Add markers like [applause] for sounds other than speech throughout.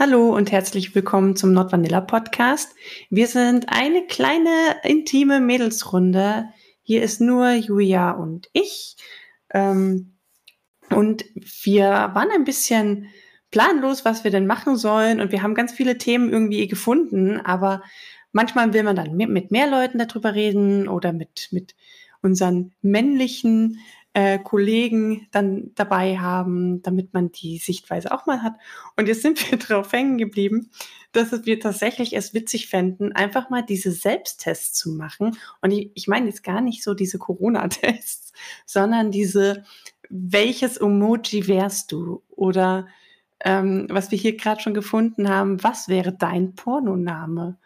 Hallo und herzlich willkommen zum Not Vanilla Podcast. Wir sind eine kleine intime Mädelsrunde. Hier ist nur Julia und ich. Ähm, und wir waren ein bisschen planlos, was wir denn machen sollen. Und wir haben ganz viele Themen irgendwie gefunden. Aber manchmal will man dann mit mehr Leuten darüber reden oder mit, mit unseren männlichen äh, Kollegen dann dabei haben, damit man die Sichtweise auch mal hat. Und jetzt sind wir [laughs] drauf hängen geblieben, dass wir tatsächlich es witzig fänden, einfach mal diese Selbsttests zu machen. Und ich, ich meine jetzt gar nicht so diese Corona-Tests, [laughs] sondern diese, welches Emoji wärst du? Oder ähm, was wir hier gerade schon gefunden haben, was wäre dein Pornoname?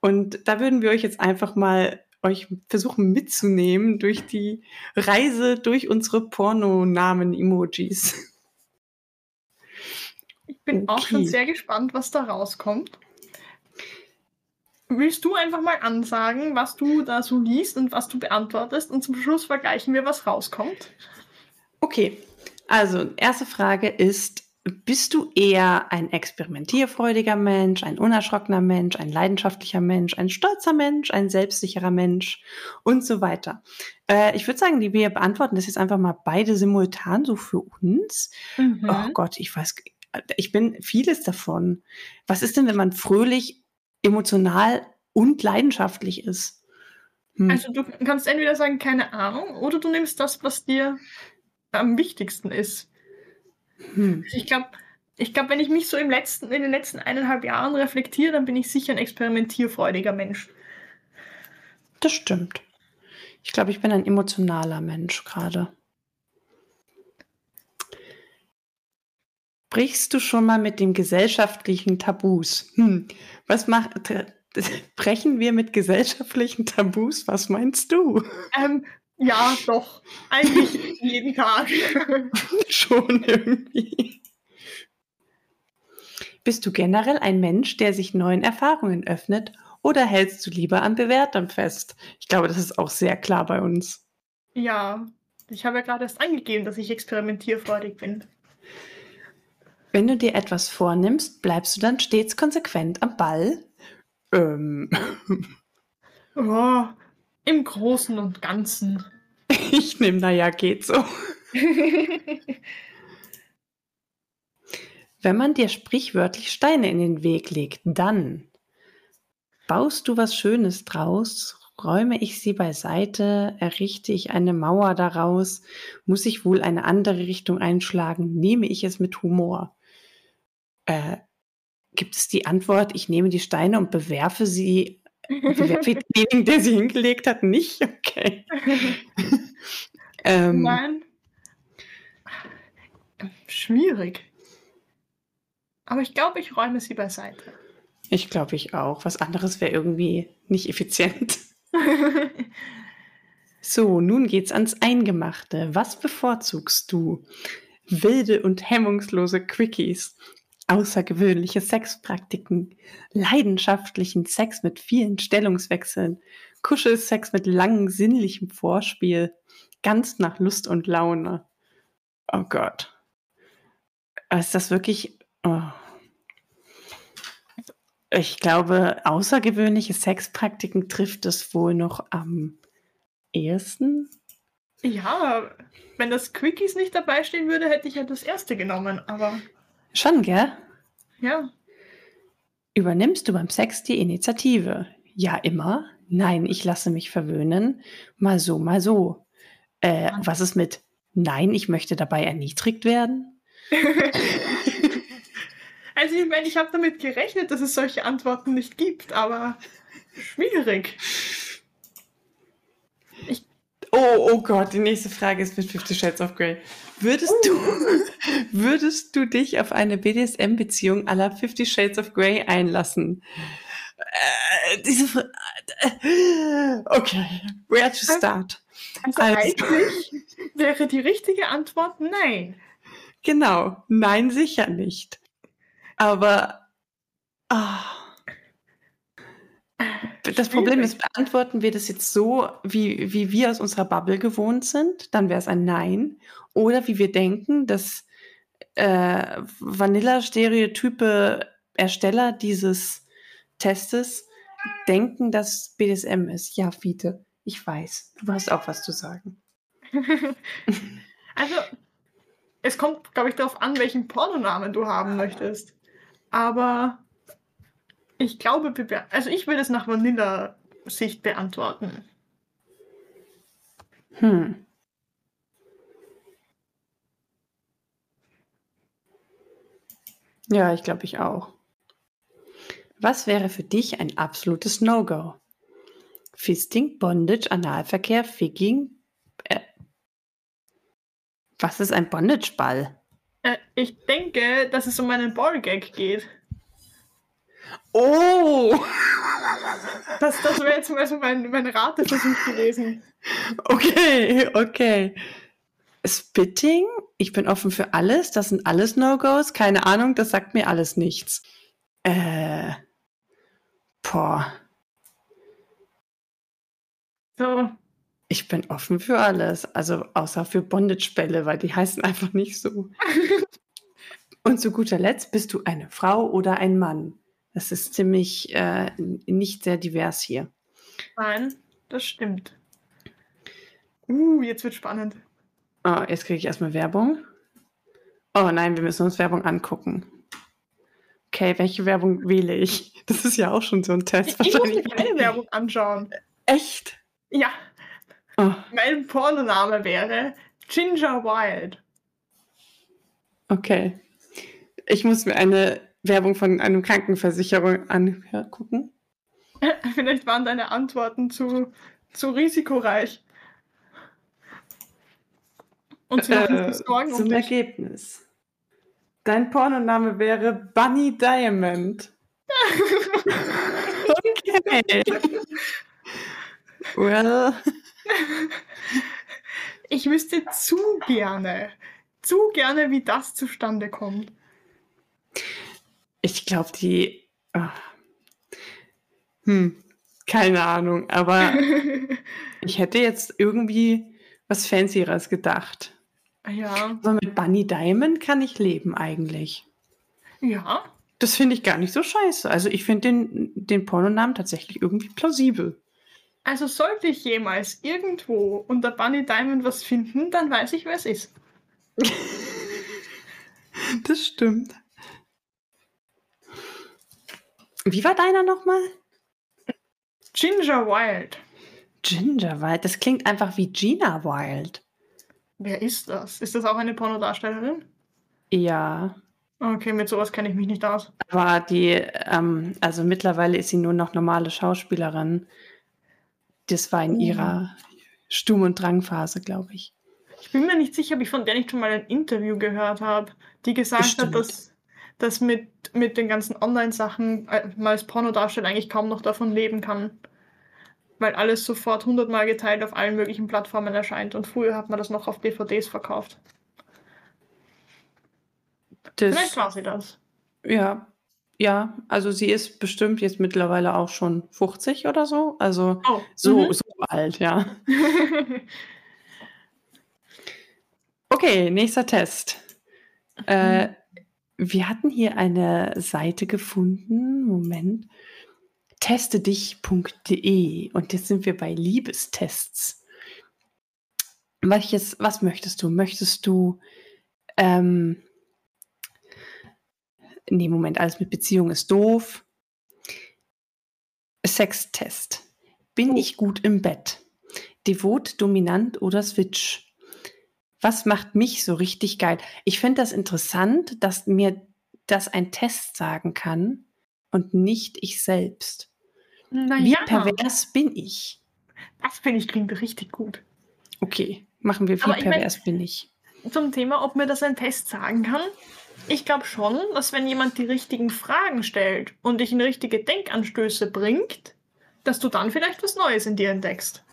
Und da würden wir euch jetzt einfach mal euch versuchen mitzunehmen durch die Reise durch unsere Pornonamen-Emojis. Ich bin okay. auch schon sehr gespannt, was da rauskommt. Willst du einfach mal ansagen, was du da so liest und was du beantwortest und zum Schluss vergleichen wir, was rauskommt? Okay, also erste Frage ist, bist du eher ein experimentierfreudiger Mensch, ein unerschrockener Mensch, ein leidenschaftlicher Mensch, ein stolzer Mensch, ein selbstsicherer Mensch und so weiter? Äh, ich würde sagen, die wir beantworten das jetzt einfach mal beide simultan so für uns. Mhm. Oh Gott, ich weiß, ich bin vieles davon. Was ist denn, wenn man fröhlich, emotional und leidenschaftlich ist? Hm. Also du kannst entweder sagen, keine Ahnung, oder du nimmst das, was dir am wichtigsten ist. Hm. Also ich glaube, ich glaube, wenn ich mich so im letzten, in den letzten eineinhalb Jahren reflektiere, dann bin ich sicher ein experimentierfreudiger Mensch. Das stimmt. Ich glaube, ich bin ein emotionaler Mensch gerade. Brichst du schon mal mit dem gesellschaftlichen Tabus? Hm. Was macht [laughs] brechen wir mit gesellschaftlichen Tabus? Was meinst du? Ähm, ja, doch. Eigentlich jeden Tag. [laughs] Schon irgendwie. Bist du generell ein Mensch, der sich neuen Erfahrungen öffnet oder hältst du lieber an Bewährtem fest? Ich glaube, das ist auch sehr klar bei uns. Ja, ich habe ja gerade erst angegeben, dass ich experimentierfreudig bin. Wenn du dir etwas vornimmst, bleibst du dann stets konsequent am Ball? Ähm. Oh, im Großen und Ganzen. [laughs] Ich nehme, naja, geht so. [laughs] Wenn man dir sprichwörtlich Steine in den Weg legt, dann baust du was Schönes draus, räume ich sie beiseite, errichte ich eine Mauer daraus, muss ich wohl eine andere Richtung einschlagen, nehme ich es mit Humor. Äh, gibt es die Antwort, ich nehme die Steine und bewerfe sie denjenigen, der sie hingelegt hat, nicht? Okay. [laughs] ähm, Nein. Schwierig. Aber ich glaube, ich räume sie beiseite. Ich glaube, ich auch. Was anderes wäre irgendwie nicht effizient. [laughs] so, nun geht's ans Eingemachte. Was bevorzugst du? Wilde und hemmungslose Quickies außergewöhnliche Sexpraktiken, leidenschaftlichen Sex mit vielen Stellungswechseln, Kuschelsex mit langem sinnlichem Vorspiel, ganz nach Lust und Laune. Oh Gott. Ist das wirklich. Oh. Ich glaube, außergewöhnliche Sexpraktiken trifft es wohl noch am ehesten. Ja, wenn das Quickies nicht dabei stehen würde, hätte ich ja das erste genommen, aber. Schon, gell? Ja. Übernimmst du beim Sex die Initiative? Ja, immer. Nein, ich lasse mich verwöhnen. Mal so, mal so. Äh, was ist mit Nein, ich möchte dabei erniedrigt werden? [laughs] also ich meine, ich habe damit gerechnet, dass es solche Antworten nicht gibt, aber schwierig. Oh, oh Gott, die nächste Frage ist mit Fifty Shades of Grey. Würdest du, [laughs] würdest du dich auf eine BDSM-Beziehung aller Fifty Shades of Grey einlassen? Äh, diese, äh, okay, where to start? Also, also eigentlich [laughs] wäre die richtige Antwort nein. Genau, nein, sicher nicht. Aber oh, das Problem ist, beantworten wir das jetzt so, wie, wie wir aus unserer Bubble gewohnt sind, dann wäre es ein Nein. Oder wie wir denken, dass äh, Vanilla-Stereotype Ersteller dieses Testes denken, dass BDSM ist. Ja, Fiete, ich weiß. Du hast auch was zu sagen. [laughs] also, es kommt, glaube ich, darauf an, welchen Pornonamen du haben möchtest. Aber ich glaube, also ich würde es nach Vanilla-Sicht beantworten. Hm. Ja, ich glaube ich auch. Was wäre für dich ein absolutes No-Go? Fisting, Bondage, Analverkehr, Figging? Äh, was ist ein Bondage-Ball? Äh, ich denke, dass es um einen Ballgag geht. Oh! Das, das wäre jetzt mal so mein, mein Rateversuch gewesen. Okay, okay. Spitting, ich bin offen für alles. Das sind alles No-Gos. Keine Ahnung, das sagt mir alles nichts. Äh. Boah. So. Ich bin offen für alles. Also außer für Bondage-Bälle, weil die heißen einfach nicht so. [laughs] Und zu guter Letzt, bist du eine Frau oder ein Mann? Das ist ziemlich äh, nicht sehr divers hier. Nein, das stimmt. Uh, jetzt wird spannend. Oh, jetzt kriege ich erstmal Werbung. Oh nein, wir müssen uns Werbung angucken. Okay, welche Werbung wähle ich? Das ist ja auch schon so ein Test. Ich, ich muss mir keine Werbung anschauen. Echt? Ja. Oh. Mein Pornoname wäre Ginger Wild. Okay. Ich muss mir eine Werbung von einem Krankenversicherung angucken. [laughs] Vielleicht waren deine Antworten zu, zu risikoreich. Und sie äh, Sorgen zum um Ergebnis. Dein Pornoname wäre Bunny Diamond. [laughs] okay. well. Ich wüsste zu gerne, zu gerne, wie das zustande kommt. Ich glaube, die. Oh. Hm, keine Ahnung, aber [laughs] ich hätte jetzt irgendwie was Fancyeres gedacht. Ja. Aber mit Bunny Diamond kann ich leben eigentlich. Ja. Das finde ich gar nicht so scheiße. Also ich finde den, den Pornonamen tatsächlich irgendwie plausibel. Also sollte ich jemals irgendwo unter Bunny Diamond was finden, dann weiß ich, wer es ist. [laughs] das stimmt. Wie war deiner nochmal? Ginger Wild. Ginger Wild, das klingt einfach wie Gina Wild. Wer ist das? Ist das auch eine Pornodarstellerin? Ja. Okay, mit sowas kenne ich mich nicht aus. Aber die, ähm, also mittlerweile ist sie nur noch normale Schauspielerin. Das war in oh. ihrer Sturm- und Drangphase, glaube ich. Ich bin mir nicht sicher, ob ich von der nicht schon mal ein Interview gehört habe, die gesagt Bestimmt. hat, dass, dass mit, mit den ganzen Online-Sachen äh, mal als Pornodarsteller eigentlich kaum noch davon leben kann weil alles sofort hundertmal geteilt auf allen möglichen Plattformen erscheint. Und früher hat man das noch auf DVDs verkauft. Das, Vielleicht war sie das. Ja, ja, also sie ist bestimmt jetzt mittlerweile auch schon 50 oder so. Also oh. so, mhm. so alt, ja. [laughs] okay, nächster Test. Äh, wir hatten hier eine Seite gefunden. Moment testedich.de und jetzt sind wir bei Liebestests. Welches, was möchtest du? Möchtest du, ähm, nee, Moment, alles mit Beziehung ist doof. Sextest. Bin oh. ich gut im Bett? Devot, dominant oder Switch? Was macht mich so richtig geil? Ich finde das interessant, dass mir das ein Test sagen kann, und nicht ich selbst. Na wie ja. pervers bin ich? Das finde ich klingt richtig gut. Okay, machen wir, wie pervers bin ich? Zum Thema, ob mir das ein Test sagen kann. Ich glaube schon, dass wenn jemand die richtigen Fragen stellt und dich in richtige Denkanstöße bringt, dass du dann vielleicht was Neues in dir entdeckst.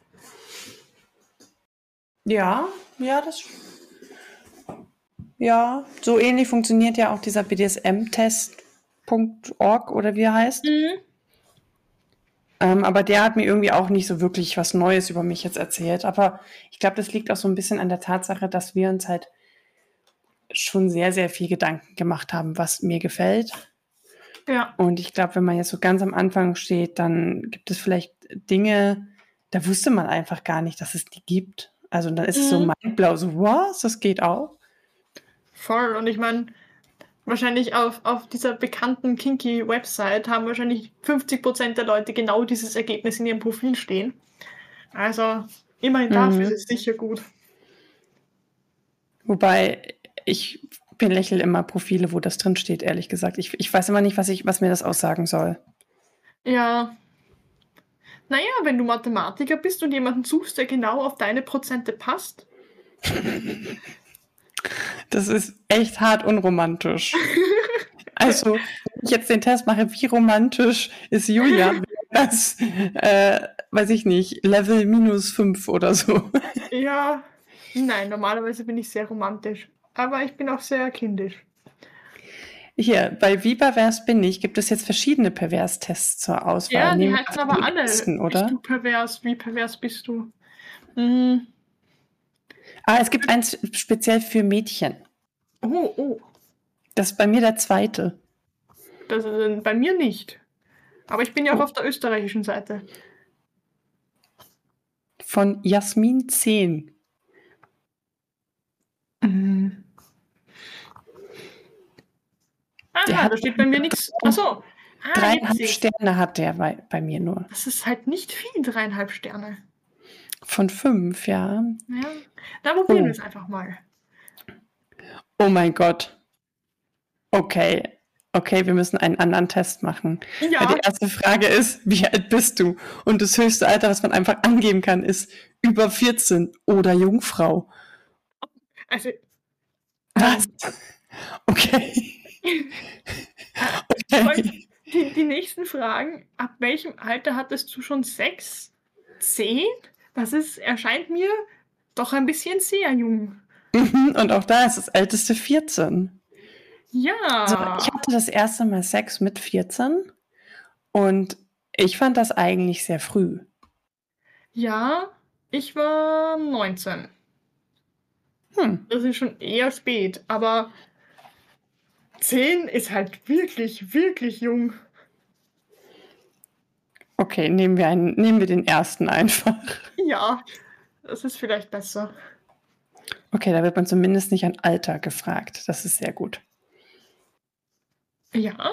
Ja, ja, das. Ja, so ähnlich funktioniert ja auch dieser BDSM-Test .org oder wie er heißt. Mhm. Ähm, aber der hat mir irgendwie auch nicht so wirklich was Neues über mich jetzt erzählt. Aber ich glaube, das liegt auch so ein bisschen an der Tatsache, dass wir uns halt schon sehr, sehr viel Gedanken gemacht haben, was mir gefällt Ja. Und ich glaube, wenn man jetzt so ganz am Anfang steht, dann gibt es vielleicht Dinge, da wusste man einfach gar nicht, dass es die gibt. Also dann ist es so Mhm. mindblau, so was, das geht auch. Voll. Und ich meine, wahrscheinlich auf, auf dieser bekannten Kinky-Website haben wahrscheinlich 50% der Leute genau dieses Ergebnis in ihrem Profil stehen. Also immerhin dafür Mhm. ist es sicher gut. Wobei ich belächle immer Profile, wo das drin steht, ehrlich gesagt. Ich, ich weiß immer nicht, was, ich, was mir das aussagen soll. Ja. Naja, wenn du Mathematiker bist und jemanden suchst, der genau auf deine Prozente passt. Das ist echt hart unromantisch. [laughs] Also, wenn ich jetzt den Test mache, wie romantisch ist Julia, [laughs] das, äh, weiß ich nicht, Level minus 5 oder so. Ja. Nein, normalerweise bin ich sehr romantisch. Aber ich bin auch sehr kindisch. Hier, bei Wie pervers bin ich, gibt es jetzt verschiedene Pervers-Tests zur Auswahl. Ja, die Nehmen heißen aber die alle. Bist oder? du pervers? Wie pervers bist du? Mhm. Ah, es gibt eins speziell für Mädchen. Oh, oh. Das ist bei mir der zweite. Das ist äh, bei mir nicht. Aber ich bin ja auch auf der österreichischen Seite. Von Jasmin 10. Mhm. Der Aha, hat da steht bei mir nichts. Achso. Ah, Dreieinhalb. Sterne hat der bei, bei mir nur. Das ist halt nicht viel, dreieinhalb Sterne. Von fünf, ja. Ja. Da probieren Oh. wir es einfach mal. Oh mein Gott. Okay. Okay, wir müssen einen anderen Test machen. Ja, die erste Frage ist, wie alt bist du? Und das höchste Alter, was man einfach angeben kann, ist über 14 oder Jungfrau. also. Was? ähm, [laughs] Okay. [laughs] Okay. Die, die nächsten Fragen. Ab welchem Alter hattest du schon Sex? Zehn? Das ist, erscheint mir doch ein bisschen sehr jung. Mhm, Und auch da ist das älteste 14. Ja. Also ich hatte das erste Mal Sex mit 14 und ich fand das eigentlich sehr früh. ja, ich war 19. Hm. Das ist schon eher spät, aber 10 ist halt wirklich, wirklich jung. Okay, nehmen wir, einen, nehmen wir den ersten einfach. Ja, das ist vielleicht besser. Okay, da wird man zumindest nicht an Alter gefragt. Das ist sehr gut. Ja.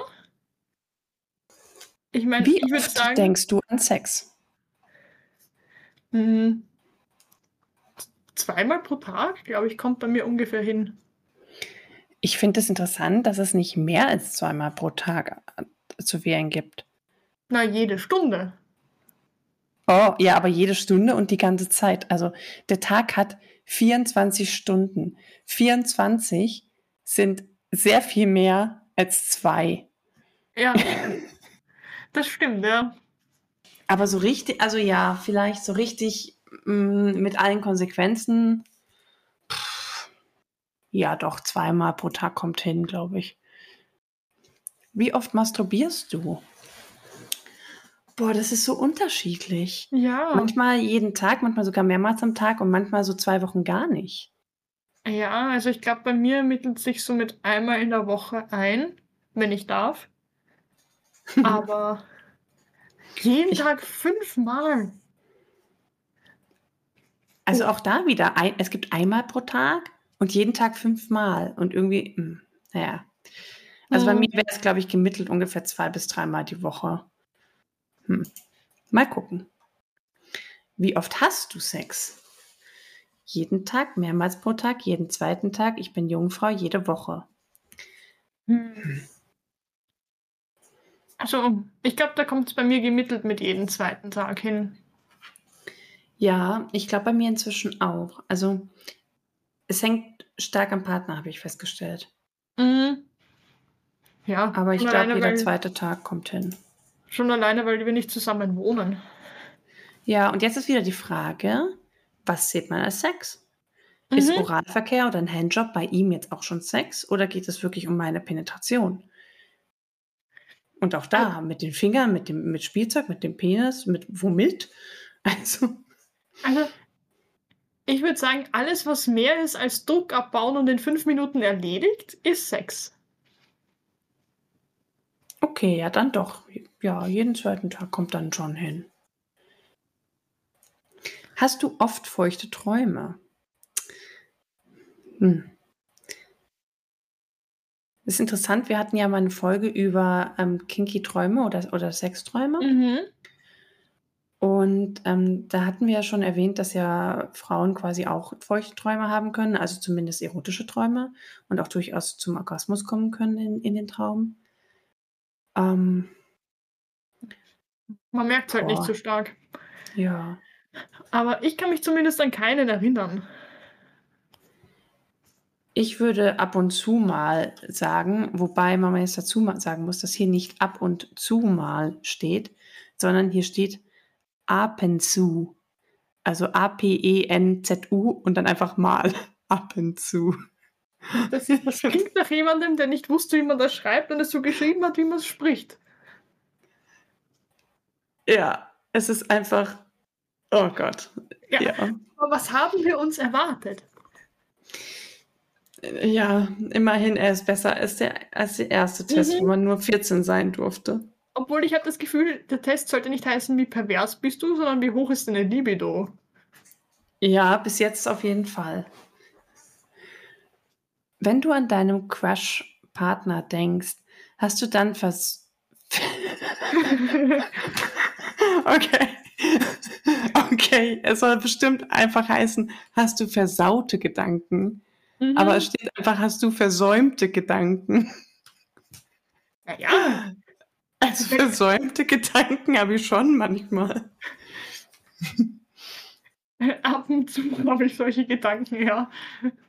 Ich meine, Wie ich oft sagen, denkst du an Sex? mh, zweimal pro Tag, glaube ich, kommt bei mir ungefähr hin. Ich finde es interessant, dass es nicht mehr als zweimal pro Tag äh, zu wählen gibt. Na, jede Stunde. Oh, ja, aber jede Stunde und die ganze Zeit. Also der Tag hat 24 Stunden. 24 sind sehr viel mehr als zwei. Ja, [laughs] das stimmt, ja. Aber so richtig, also ja, vielleicht so richtig mh, mit allen Konsequenzen. Ja, doch, zweimal pro Tag kommt hin, glaube ich. Wie oft masturbierst du? Boah, das ist so unterschiedlich. Ja, Manchmal jeden Tag, manchmal sogar mehrmals am Tag und manchmal so zwei Wochen gar nicht. ja, also ich glaube, bei mir ermittelt sich so mit einmal in der Woche ein, wenn ich darf. [laughs] Aber jeden Ich- Tag fünfmal. Also auch da wieder, ein, es gibt einmal pro Tag und jeden Tag fünfmal. Und irgendwie, mh, naja. Also bei Hm. mir wäre es, glaube ich, gemittelt ungefähr zwei bis dreimal die Woche. Hm. Mal gucken. Wie oft hast du Sex? Jeden Tag, mehrmals pro Tag, jeden zweiten Tag. Ich bin Jungfrau, jede Woche. Hm. Also, ich glaube, da kommt es bei mir gemittelt mit jedem zweiten Tag hin. Ja, ich glaube bei mir inzwischen auch. Also es hängt stark am Partner, habe ich festgestellt. Mhm. Ja, Aber ich glaube, jeder weil, zweite Tag kommt hin. schon alleine, weil wir nicht zusammen wohnen. Ja, und jetzt ist wieder die Frage, was zählt man als Sex? Ist Mhm. Oralverkehr oder ein Handjob bei ihm jetzt auch schon Sex oder geht es wirklich um meine Penetration? Und auch da, mit den Fingern, mit dem mit Spielzeug, mit dem Penis, mit womit? [laughs] Also, Also, ich würde sagen, alles, was mehr ist als Druck abbauen und in fünf Minuten erledigt, ist Sex. Okay, ja, dann doch. Ja, jeden zweiten Tag kommt dann schon hin. Hast du oft feuchte Träume? Hm. Das ist interessant, wir hatten ja mal eine Folge über ähm, kinky Träume oder, oder Sexträume. Mhm. Und ähm, da hatten wir ja schon erwähnt, dass ja Frauen quasi auch feuchte Träume haben können, also zumindest erotische Träume und auch durchaus zum Orgasmus kommen können in, in den Traum. Ähm, Man merkt es halt nicht Boah. so stark. ja. Aber ich kann mich zumindest an keinen erinnern. Ich würde ab und zu mal sagen, wobei man jetzt dazu sagen muss, dass hier nicht ab und zu mal steht, sondern hier steht Apenzu. Also A-P-E-N-Z-U und dann einfach mal [laughs] Apenzu. Das, das klingt nach jemandem, der nicht wusste, wie man das schreibt und es so geschrieben hat, wie man es spricht. Ja, es ist einfach. Oh Gott. Ja. Ja. Aber was haben wir uns erwartet? Ja, immerhin, er ist besser als der, als der erste Test, Mhm. wo man nur 14 sein durfte. Obwohl ich habe das Gefühl, der Test sollte nicht heißen, wie pervers bist du, sondern wie hoch ist deine Libido. Ja, bis jetzt auf jeden Fall. Wenn du an deinem Crush-Partner denkst, hast du dann vers... [laughs] okay. Okay, es soll bestimmt einfach heißen, hast du versaute Gedanken. Mhm. Aber es steht einfach, hast du versäumte Gedanken. ja, ja. Also versäumte Gedanken habe ich schon manchmal. [laughs] Ab und zu habe ich solche Gedanken, ja.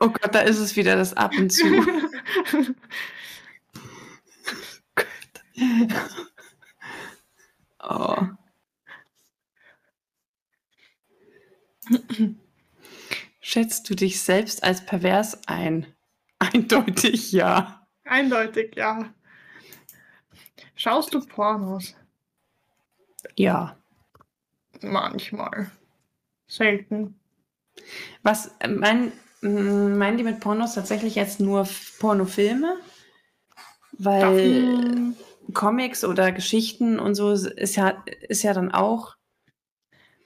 Oh Gott, da ist es wieder das ab und zu. [laughs] Oh. Schätzt du dich selbst als pervers ein? Eindeutig ja. Eindeutig, ja. Schaust du Pornos? Ja. Manchmal. Selten. Was, mein, mh, meinen die mit Pornos tatsächlich jetzt nur Pornofilme? Weil Davon- Comics oder Geschichten und so ist ja, ist ja dann auch.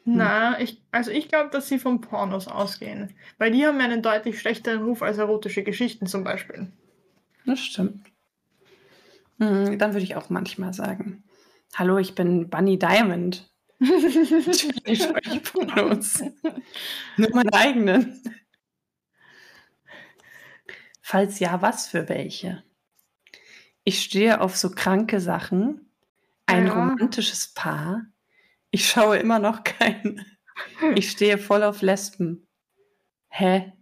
Na, ich, also ich glaube, dass sie von Pornos ausgehen. Weil die haben ja einen deutlich schlechteren Ruf als erotische Geschichten zum Beispiel. Das stimmt. Mhm, dann würde ich auch manchmal sagen: Hallo, ich bin Bunny Diamond. [laughs] Ich schaue ich Pornos. Nur meine eigenen. Falls ja, was für welche? Ich stehe auf so kranke Sachen. Ein Ja. romantisches Paar. Ich schaue immer noch keinen. Ich stehe voll auf Lesben. Hä?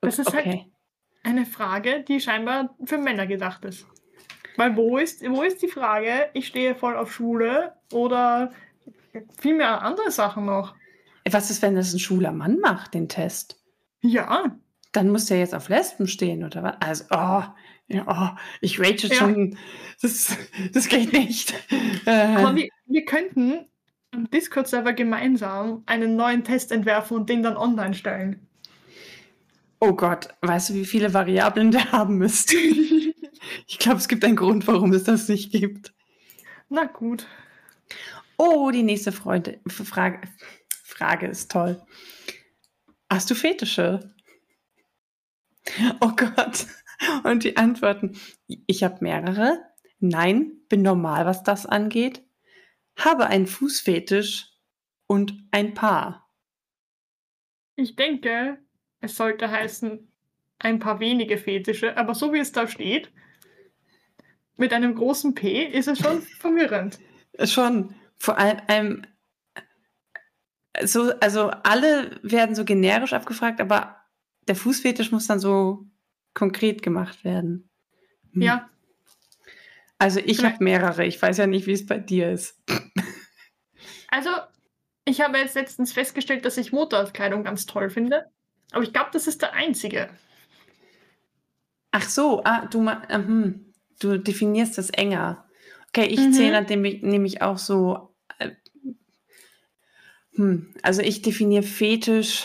Das ist halt- okay. Eine Frage, die scheinbar für Männer gedacht ist. Weil wo ist, wo ist die Frage, ich stehe voll auf Schwule oder vielmehr andere Sachen noch? Was ist, wenn das ein schwuler Mann macht, den Test? Ja, Dann muss der jetzt auf Lesben stehen, oder was? Also, oh, ja, oh ich rage Ja. schon. Das, das geht nicht. aber Äh, wir, wir könnten am Discord-Server gemeinsam einen neuen Test entwerfen und den dann online stellen. oh Gott, weißt du, wie viele Variablen der haben müsste? [laughs] Ich glaube, es gibt einen Grund, warum es das nicht gibt. Na gut. Oh, die nächste Freunde, Frage, Frage ist toll. Hast du Fetische? Oh Gott. Und die Antworten. Ich habe mehrere. Nein, bin normal, was das angeht. Habe einen Fußfetisch und ein Paar. Ich denke, es sollte heißen, ein paar wenige Fetische, aber so wie es da steht, mit einem großen P, ist es schon [laughs] verwirrend. Schon. Vor allem, so, also alle werden so generisch abgefragt, aber der Fußfetisch muss dann so konkret gemacht werden. Hm. Ja, Also ich habe mehrere. Ich weiß ja nicht, wie es bei dir ist. [laughs] also ich habe jetzt letztens festgestellt, dass ich Motorkleidung ganz toll finde, aber ich glaube, das ist der einzige. Ach so, ah, du, ma- äh, hm, du definierst das enger. Okay, ich Mhm. zähle nämlich, nämlich auch so. Äh, hm, also ich definiere Fetisch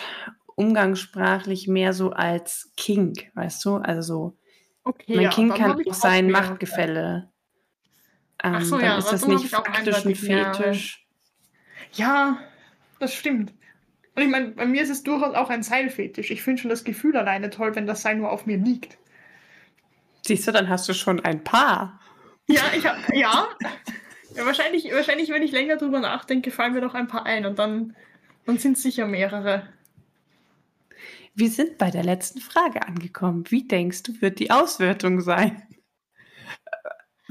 umgangssprachlich mehr so als Kink, weißt du? Also so, Okay, mein ja, dann kann auch sein mehrere. Machtgefälle ähm, so, dann ja, ist das nicht faktisch ein mehr, Fetisch. Ja, das stimmt. Und ich meine, bei mir ist es durchaus auch ein Seilfetisch. Ich finde schon das Gefühl alleine toll, wenn das Seil nur auf mir liegt. Siehst du, dann hast du schon ein Paar. Ja, ich hab, ja. ja wahrscheinlich, wahrscheinlich, wenn ich länger drüber nachdenke, fallen mir noch ein paar ein und dann, dann sind es sicher mehrere. Wir sind bei der letzten Frage angekommen. Wie denkst du, wird die Auswertung sein?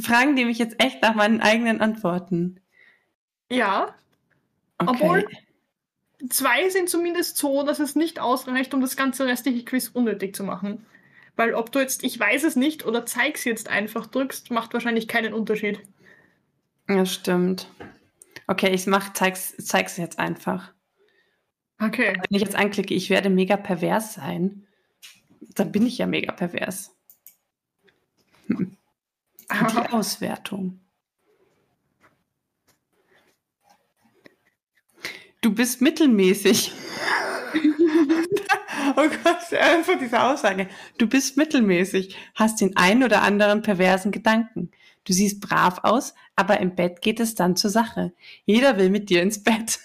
Fragen die mich jetzt echt nach meinen eigenen Antworten. Ja, Okay. Obwohl- zwei sind zumindest so, dass es nicht ausreicht, um das ganze restliche Quiz unnötig zu machen. Weil ob du jetzt ich weiß es nicht oder zeig's jetzt einfach drückst, macht wahrscheinlich keinen Unterschied. Ja, stimmt. Okay, ich mach, zeig's, zeig's jetzt einfach. Okay. Wenn ich jetzt anklicke, ich werde mega pervers sein, dann bin ich ja mega pervers. Hm. [laughs] Die Auswertung. Du bist mittelmäßig. [laughs] oh Gott, einfach diese Aussage. Du bist mittelmäßig, hast den einen oder anderen perversen Gedanken. Du siehst brav aus, aber im Bett geht es dann zur Sache. Jeder will mit dir ins Bett.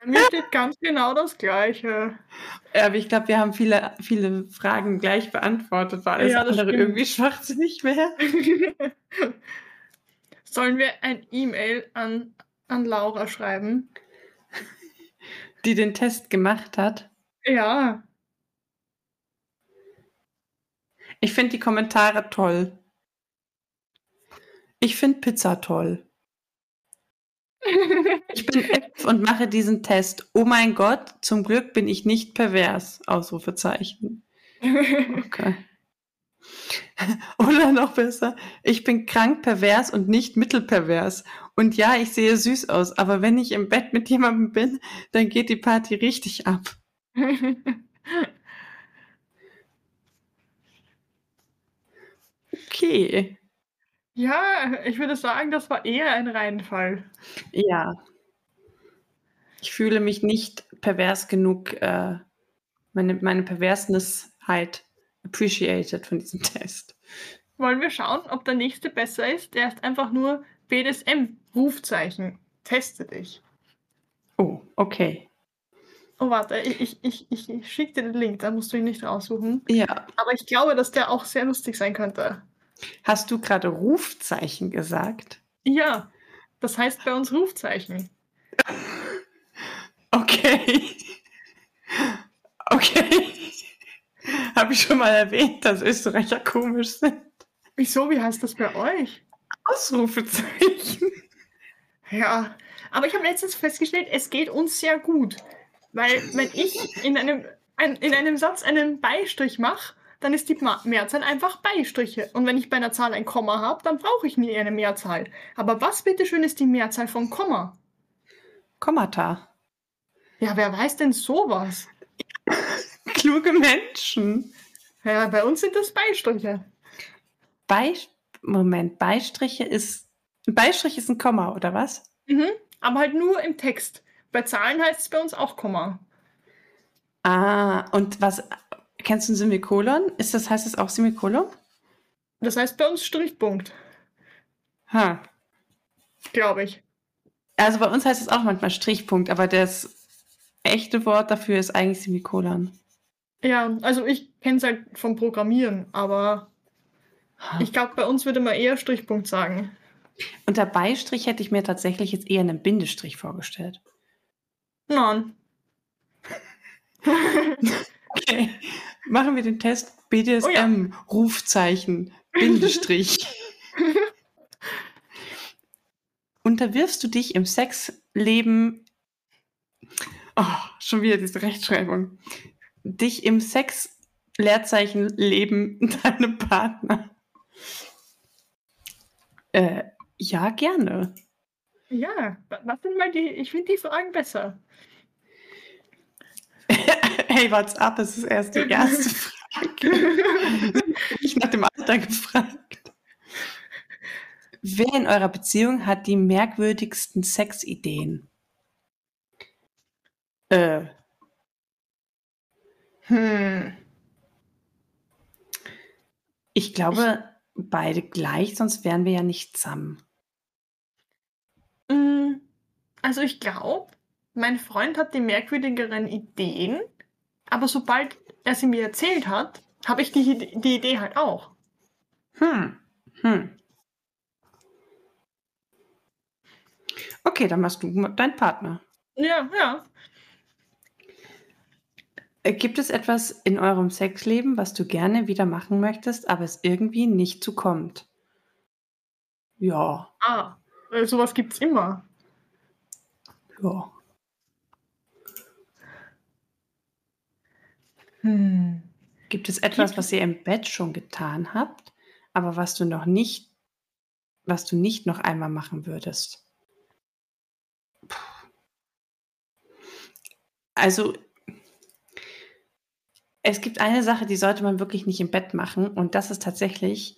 Bei mir steht ganz genau das Gleiche. Ja, Aber ich glaube, wir haben viele, viele Fragen gleich beantwortet, weil alles Ja, das andere stimmt. irgendwie schwachsinnig [laughs] wäre. Sollen wir ein E-Mail an, an Laura schreiben? Die den Test gemacht hat. Ja. Ich finde die Kommentare toll. Ich finde Pizza toll. [laughs] Ich bin elf und mache diesen Test. Oh mein Gott, zum Glück bin ich nicht pervers. Ausrufezeichen. Okay. [laughs] Oder noch besser, ich bin krank pervers und nicht mittelpervers. Und ja, ich sehe süß aus, aber wenn ich im Bett mit jemandem bin, dann geht die Party richtig ab. [laughs] Okay. ja, ich würde sagen, das war eher ein Reinfall. Ja. Ich fühle mich nicht pervers genug, äh, meine, meine Perversnessheit appreciated von diesem [laughs] Test. Wollen wir schauen, ob der nächste besser ist? Der ist einfach nur BDSM, Rufzeichen. Teste dich. Oh, okay. Oh, warte, ich, ich, ich, ich, schicke dir den Link, da musst du ihn nicht raussuchen. Ja. Aber ich glaube, dass der auch sehr lustig sein könnte. Hast du gerade Rufzeichen gesagt? Ja, das heißt bei uns Rufzeichen. [laughs] Okay. [laughs] Okay. [laughs] Habe ich schon mal erwähnt, dass Österreicher komisch sind. Wieso, wie heißt das bei euch? Ausrufezeichen. Ja, aber ich habe letztens festgestellt, es geht uns sehr gut. Weil wenn ich in einem, ein, in einem Satz einen Beistrich mache, dann ist die Mehrzahl einfach Beistriche. Und wenn ich bei einer Zahl ein Komma habe, dann brauche ich nie eine Mehrzahl. Aber was bitteschön ist die Mehrzahl von Komma? Kommata. Ja, wer weiß denn sowas? [laughs] Kluge Menschen. Ja, bei uns sind das Beistriche. Bei Moment, Beistriche ist. Ein Beistrich ist ein Komma, oder was? Mhm, aber halt nur im Text. Bei Zahlen heißt es bei uns auch Komma. Ah, und was. Kennst du ein Semikolon? Ist das, heißt das auch Semikolon? Das heißt bei uns Strichpunkt, Ha. glaube ich. Also bei uns heißt es auch manchmal Strichpunkt, aber das echte Wort dafür ist eigentlich Semikolon. Ja, also ich kenne es halt vom Programmieren, aber. Ich glaube, bei uns würde man eher Strichpunkt sagen. Unter Beistrich hätte ich mir tatsächlich jetzt eher einen Bindestrich vorgestellt. Nein. [laughs] Okay. Machen wir den Test BDSM, Oh ja. Rufzeichen, Bindestrich. [laughs] Unterwirfst du dich im Sexleben, oh, schon wieder diese Rechtschreibung, dich im Sex, Leerzeichen, Leben [laughs] deinem Partner? Äh, ja, gerne. Ja, wa- was sind mal die? Ich finde die Fragen besser. [laughs] Hey, what's up? Es ist erst die erste [laughs] Frage. Ich nach dem Alter gefragt. Wer in eurer Beziehung hat die merkwürdigsten Sexideen? Äh. Hm. Ich glaube, beide gleich, sonst wären wir ja nicht zusammen. Mm, also ich glaube, mein Freund hat die merkwürdigeren Ideen, aber sobald er sie mir erzählt hat, habe ich die, die Idee halt auch. Hm. Hm. Okay, dann machst du deinen Partner. Ja, ja. Gibt es etwas in eurem Sexleben, was du gerne wieder machen möchtest, aber es irgendwie nicht zukommt? Ja. Ah, äh, sowas gibt's immer. Ja. Hm. Gibt es etwas, was ihr im Bett schon getan habt, aber was du noch nicht, was du nicht noch einmal machen würdest? Puh. Also es gibt eine Sache, die sollte man wirklich nicht im Bett machen und das ist tatsächlich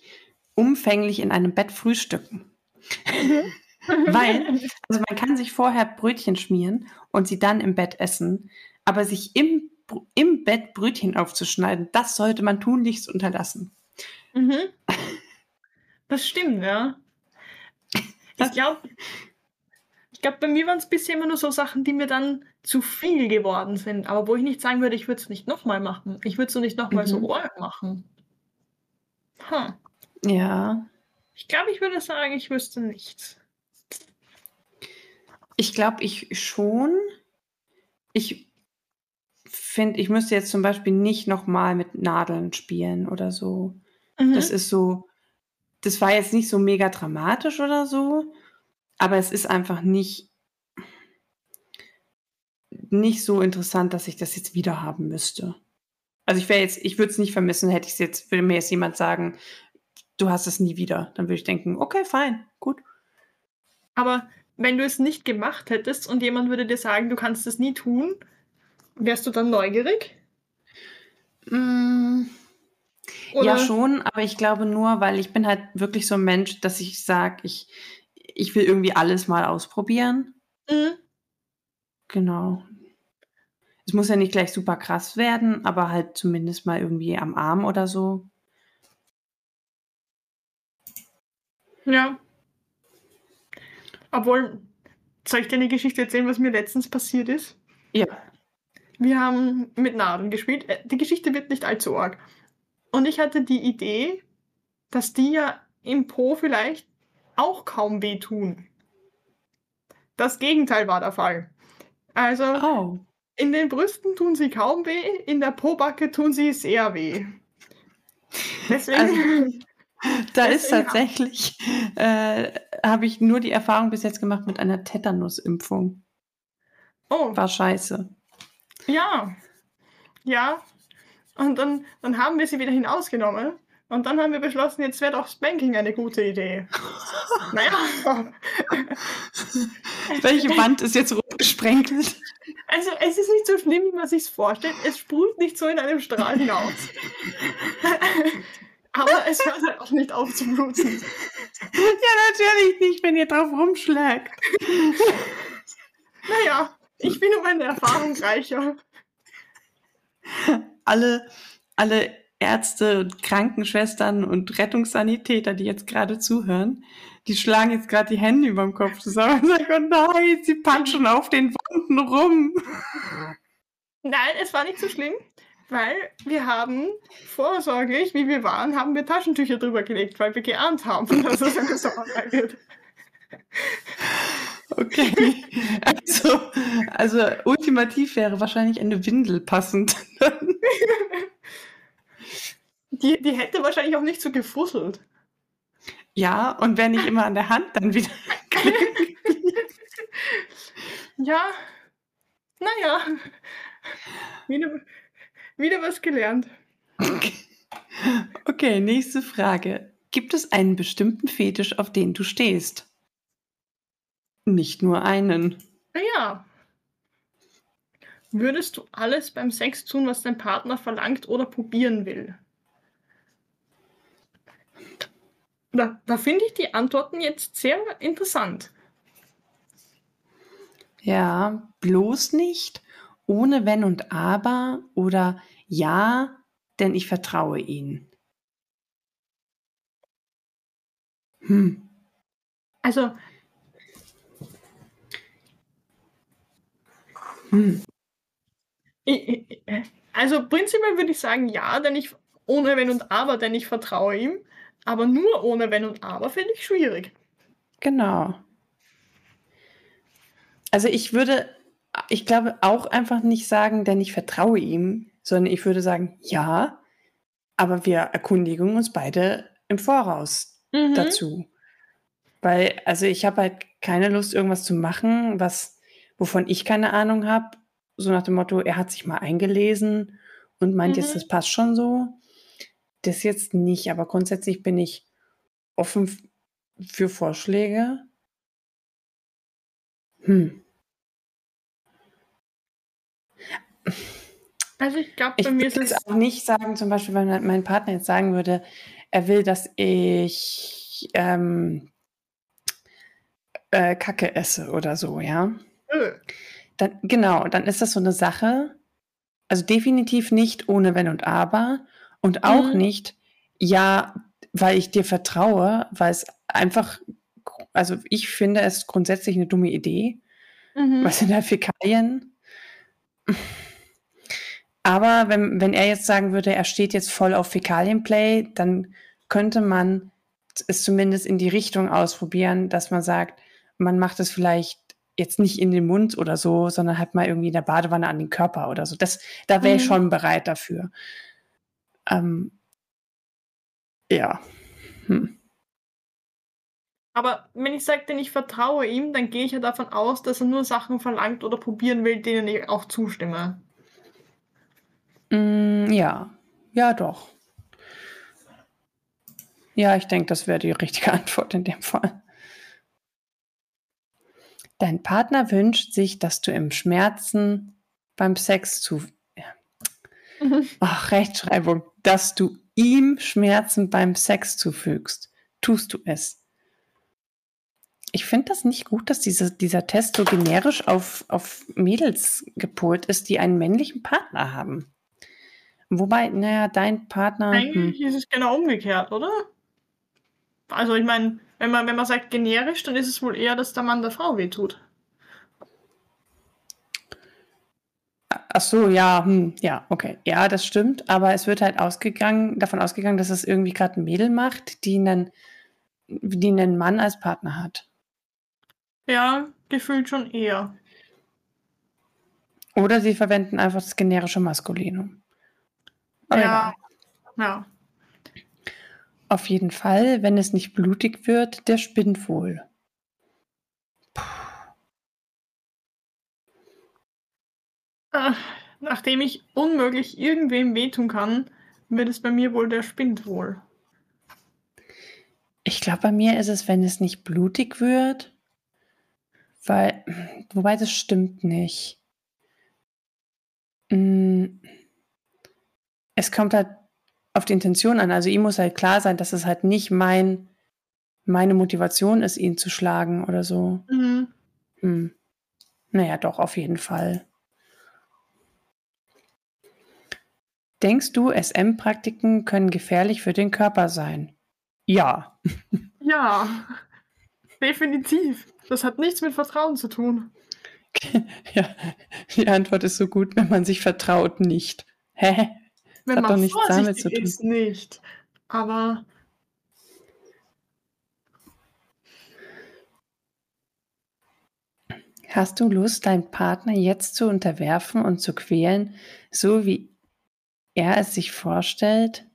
umfänglich in einem Bett frühstücken. [laughs] Weil, [laughs] also man kann sich vorher Brötchen schmieren und sie dann im Bett essen, aber sich im, im Bett Brötchen aufzuschneiden, das sollte man tunlichst unterlassen. Mhm. Das stimmt, ja. Ich glaube, glaube, bei mir waren es bisher immer nur so Sachen, die mir dann zu viel geworden sind, aber wo ich nicht sagen würde, ich würde es nicht nochmal machen. Ich würde es nicht nochmal mhm. so arg machen. Hm. Ja. Ich glaube, ich würde sagen, ich wüsste nichts. Ich glaube, ich schon. Ich finde, ich müsste jetzt zum Beispiel nicht nochmal mit Nadeln spielen oder so. Mhm. Das ist so, das war jetzt nicht so mega dramatisch oder so, aber es ist einfach nicht, nicht so interessant, dass ich das jetzt wieder haben müsste. Also ich wäre jetzt, ich würde es nicht vermissen, hätte ich es jetzt, würde mir jetzt jemand sagen, du hast es nie wieder. Dann würde ich denken, okay, fein, gut. Aber wenn du es nicht gemacht hättest und jemand würde dir sagen, du kannst es nie tun, wärst du dann neugierig? Mm, ja, schon, aber ich glaube nur, weil ich bin halt wirklich so ein Mensch, dass ich sage, ich, ich will irgendwie alles mal ausprobieren. Mhm. Genau. Es muss ja nicht gleich super krass werden, aber halt zumindest mal irgendwie am Arm oder so. Ja. Obwohl, soll ich dir eine Geschichte erzählen, was mir letztens passiert ist? Ja. Wir haben mit Nadeln gespielt. Äh, die Geschichte wird nicht allzu arg. Und ich hatte die Idee, dass die ja im Po vielleicht auch kaum wehtun. Das Gegenteil war der Fall. Also, oh. In den Brüsten tun sie kaum weh, in der Pobacke tun sie sehr weh. Deswegen. Also, [laughs] da ist tatsächlich, äh, habe ich nur die Erfahrung bis jetzt gemacht mit einer Tetanusimpfung. Oh. War scheiße. Ja. Ja. Und dann, dann haben wir sie wieder hinausgenommen. Und dann haben wir beschlossen, jetzt wäre doch Spanking eine gute Idee. [laughs] naja. Welche Wand ist jetzt rot gesprenkelt? Also es ist nicht so schlimm, wie man sich vorstellt. Es sprüht nicht so in einem Strahl hinaus. [laughs] Aber es hört halt auch nicht auf zu bluten. Ja, natürlich nicht, wenn ihr drauf rumschlägt. naja, ich bin um meine Erfahrung reicher. Alle, alle Ärzte und Krankenschwestern und Rettungssanitäter, die jetzt gerade zuhören, die schlagen jetzt gerade die Hände über dem Kopf zusammen und sagen, oh nein, sie punchen auf den Wunden rum. Nein, es war nicht so schlimm, weil wir haben vorsorglich, wie wir waren, haben wir Taschentücher drüber gelegt, weil wir geahnt haben, [laughs] dass es eine Sauerei wird. Okay. Also, also ultimativ wäre wahrscheinlich eine Windel passend. [laughs] Die, die hätte wahrscheinlich auch nicht so gefusselt. Ja, und wenn nicht immer an der Hand, dann wieder. [laughs] ja, naja. Wieder, wieder was gelernt. Okay. okay, nächste Frage. Gibt es einen bestimmten Fetisch, auf den du stehst? Nicht nur einen. Ja. Würdest du alles beim Sex tun, was dein Partner verlangt oder probieren will? Da, da finde ich die Antworten jetzt sehr interessant. Ja, bloß nicht ohne Wenn und Aber oder Ja, denn ich vertraue Ihnen. Hm. Also. Hm. Also prinzipiell würde ich sagen, ja, denn ich ohne Wenn und Aber, denn ich vertraue ihm. Aber nur ohne Wenn und Aber finde ich schwierig. Genau. Also ich würde, ich glaube auch einfach nicht sagen, denn ich vertraue ihm, sondern ich würde sagen, ja, aber wir erkundigen uns beide im Voraus mhm. dazu. Weil, also ich habe halt keine Lust, irgendwas zu machen, was, wovon ich keine Ahnung habe. So nach dem Motto, er hat sich mal eingelesen und meint mhm. jetzt, das passt schon so. Das jetzt nicht, aber grundsätzlich bin ich offen für Vorschläge. Hm. Also ich glaube, bei mir ist es auch nicht sagen, zum Beispiel, wenn mein Partner jetzt sagen würde, er will, dass ich ähm, äh, Kacke esse oder so, ja. Dann, genau, dann ist das so eine Sache. Also definitiv nicht ohne Wenn und Aber und auch mhm. nicht, ja, weil ich dir vertraue, weil es einfach, also ich finde es grundsätzlich eine dumme Idee. Mhm. Was sind da Fäkalien? Aber wenn, wenn er jetzt sagen würde, er steht jetzt voll auf Fäkalienplay, dann könnte man es zumindest in die Richtung ausprobieren, dass man sagt, man macht es vielleicht jetzt nicht in den Mund oder so, sondern halt mal irgendwie in der Badewanne an den Körper oder so. Das, da wäre ich mhm. schon bereit dafür. Ähm, ja. Hm. Aber wenn ich sage, denn ich vertraue ihm, dann gehe ich ja davon aus, dass er nur Sachen verlangt oder probieren will, denen ich auch zustimme. Mm, ja, ja doch. Ja, ich denke, das wäre die richtige [laughs] Antwort in dem Fall. Dein Partner wünscht sich, dass du im Schmerzen beim Sex zu. Mhm. Ach, Rechtschreibung. Dass du ihm Schmerzen beim Sex zufügst. Tust du es? Ich finde das nicht gut, dass diese, dieser Test so generisch auf, auf Mädels gepolt ist, die einen männlichen Partner haben. Wobei, naja, dein Partner. Eigentlich hm. ist es genau umgekehrt, oder? Also ich meine, wenn man, wenn man sagt generisch, dann ist es wohl eher, dass der Mann der Frau wehtut. Ach so, ja, hm, ja, okay. Ja, das stimmt, aber es wird halt ausgegangen, davon ausgegangen, dass es irgendwie gerade ein Mädel macht, die einen, die einen Mann als Partner hat. Ja, gefühlt schon eher. Oder sie verwenden einfach das generische Maskulinum. Aber ja. Egal. Ja. Auf jeden Fall, wenn es nicht blutig wird, der spinnt wohl. Ach, nachdem ich unmöglich irgendwem wehtun kann, wird es bei mir wohl der spinnt wohl. Ich glaube, bei mir ist es, wenn es nicht blutig wird, weil, wobei das stimmt nicht. Mm. Es kommt halt auf die Intention an. Also ihm muss halt klar sein, dass es halt nicht mein, meine Motivation ist, ihn zu schlagen oder so. Mhm. Hm. Naja, doch, auf jeden Fall. Denkst du, SM-Praktiken können gefährlich für den Körper sein? Ja. Ja, definitiv. Das hat nichts mit Vertrauen zu tun. [laughs] Ja, die Antwort ist so gut, wenn man sich vertraut, nicht. Hä? Wenn hat man doch nichts damit zu tun. ist, nicht. Aber Hast du Lust, deinen Partner jetzt zu unterwerfen und zu quälen, so wie er es sich vorstellt?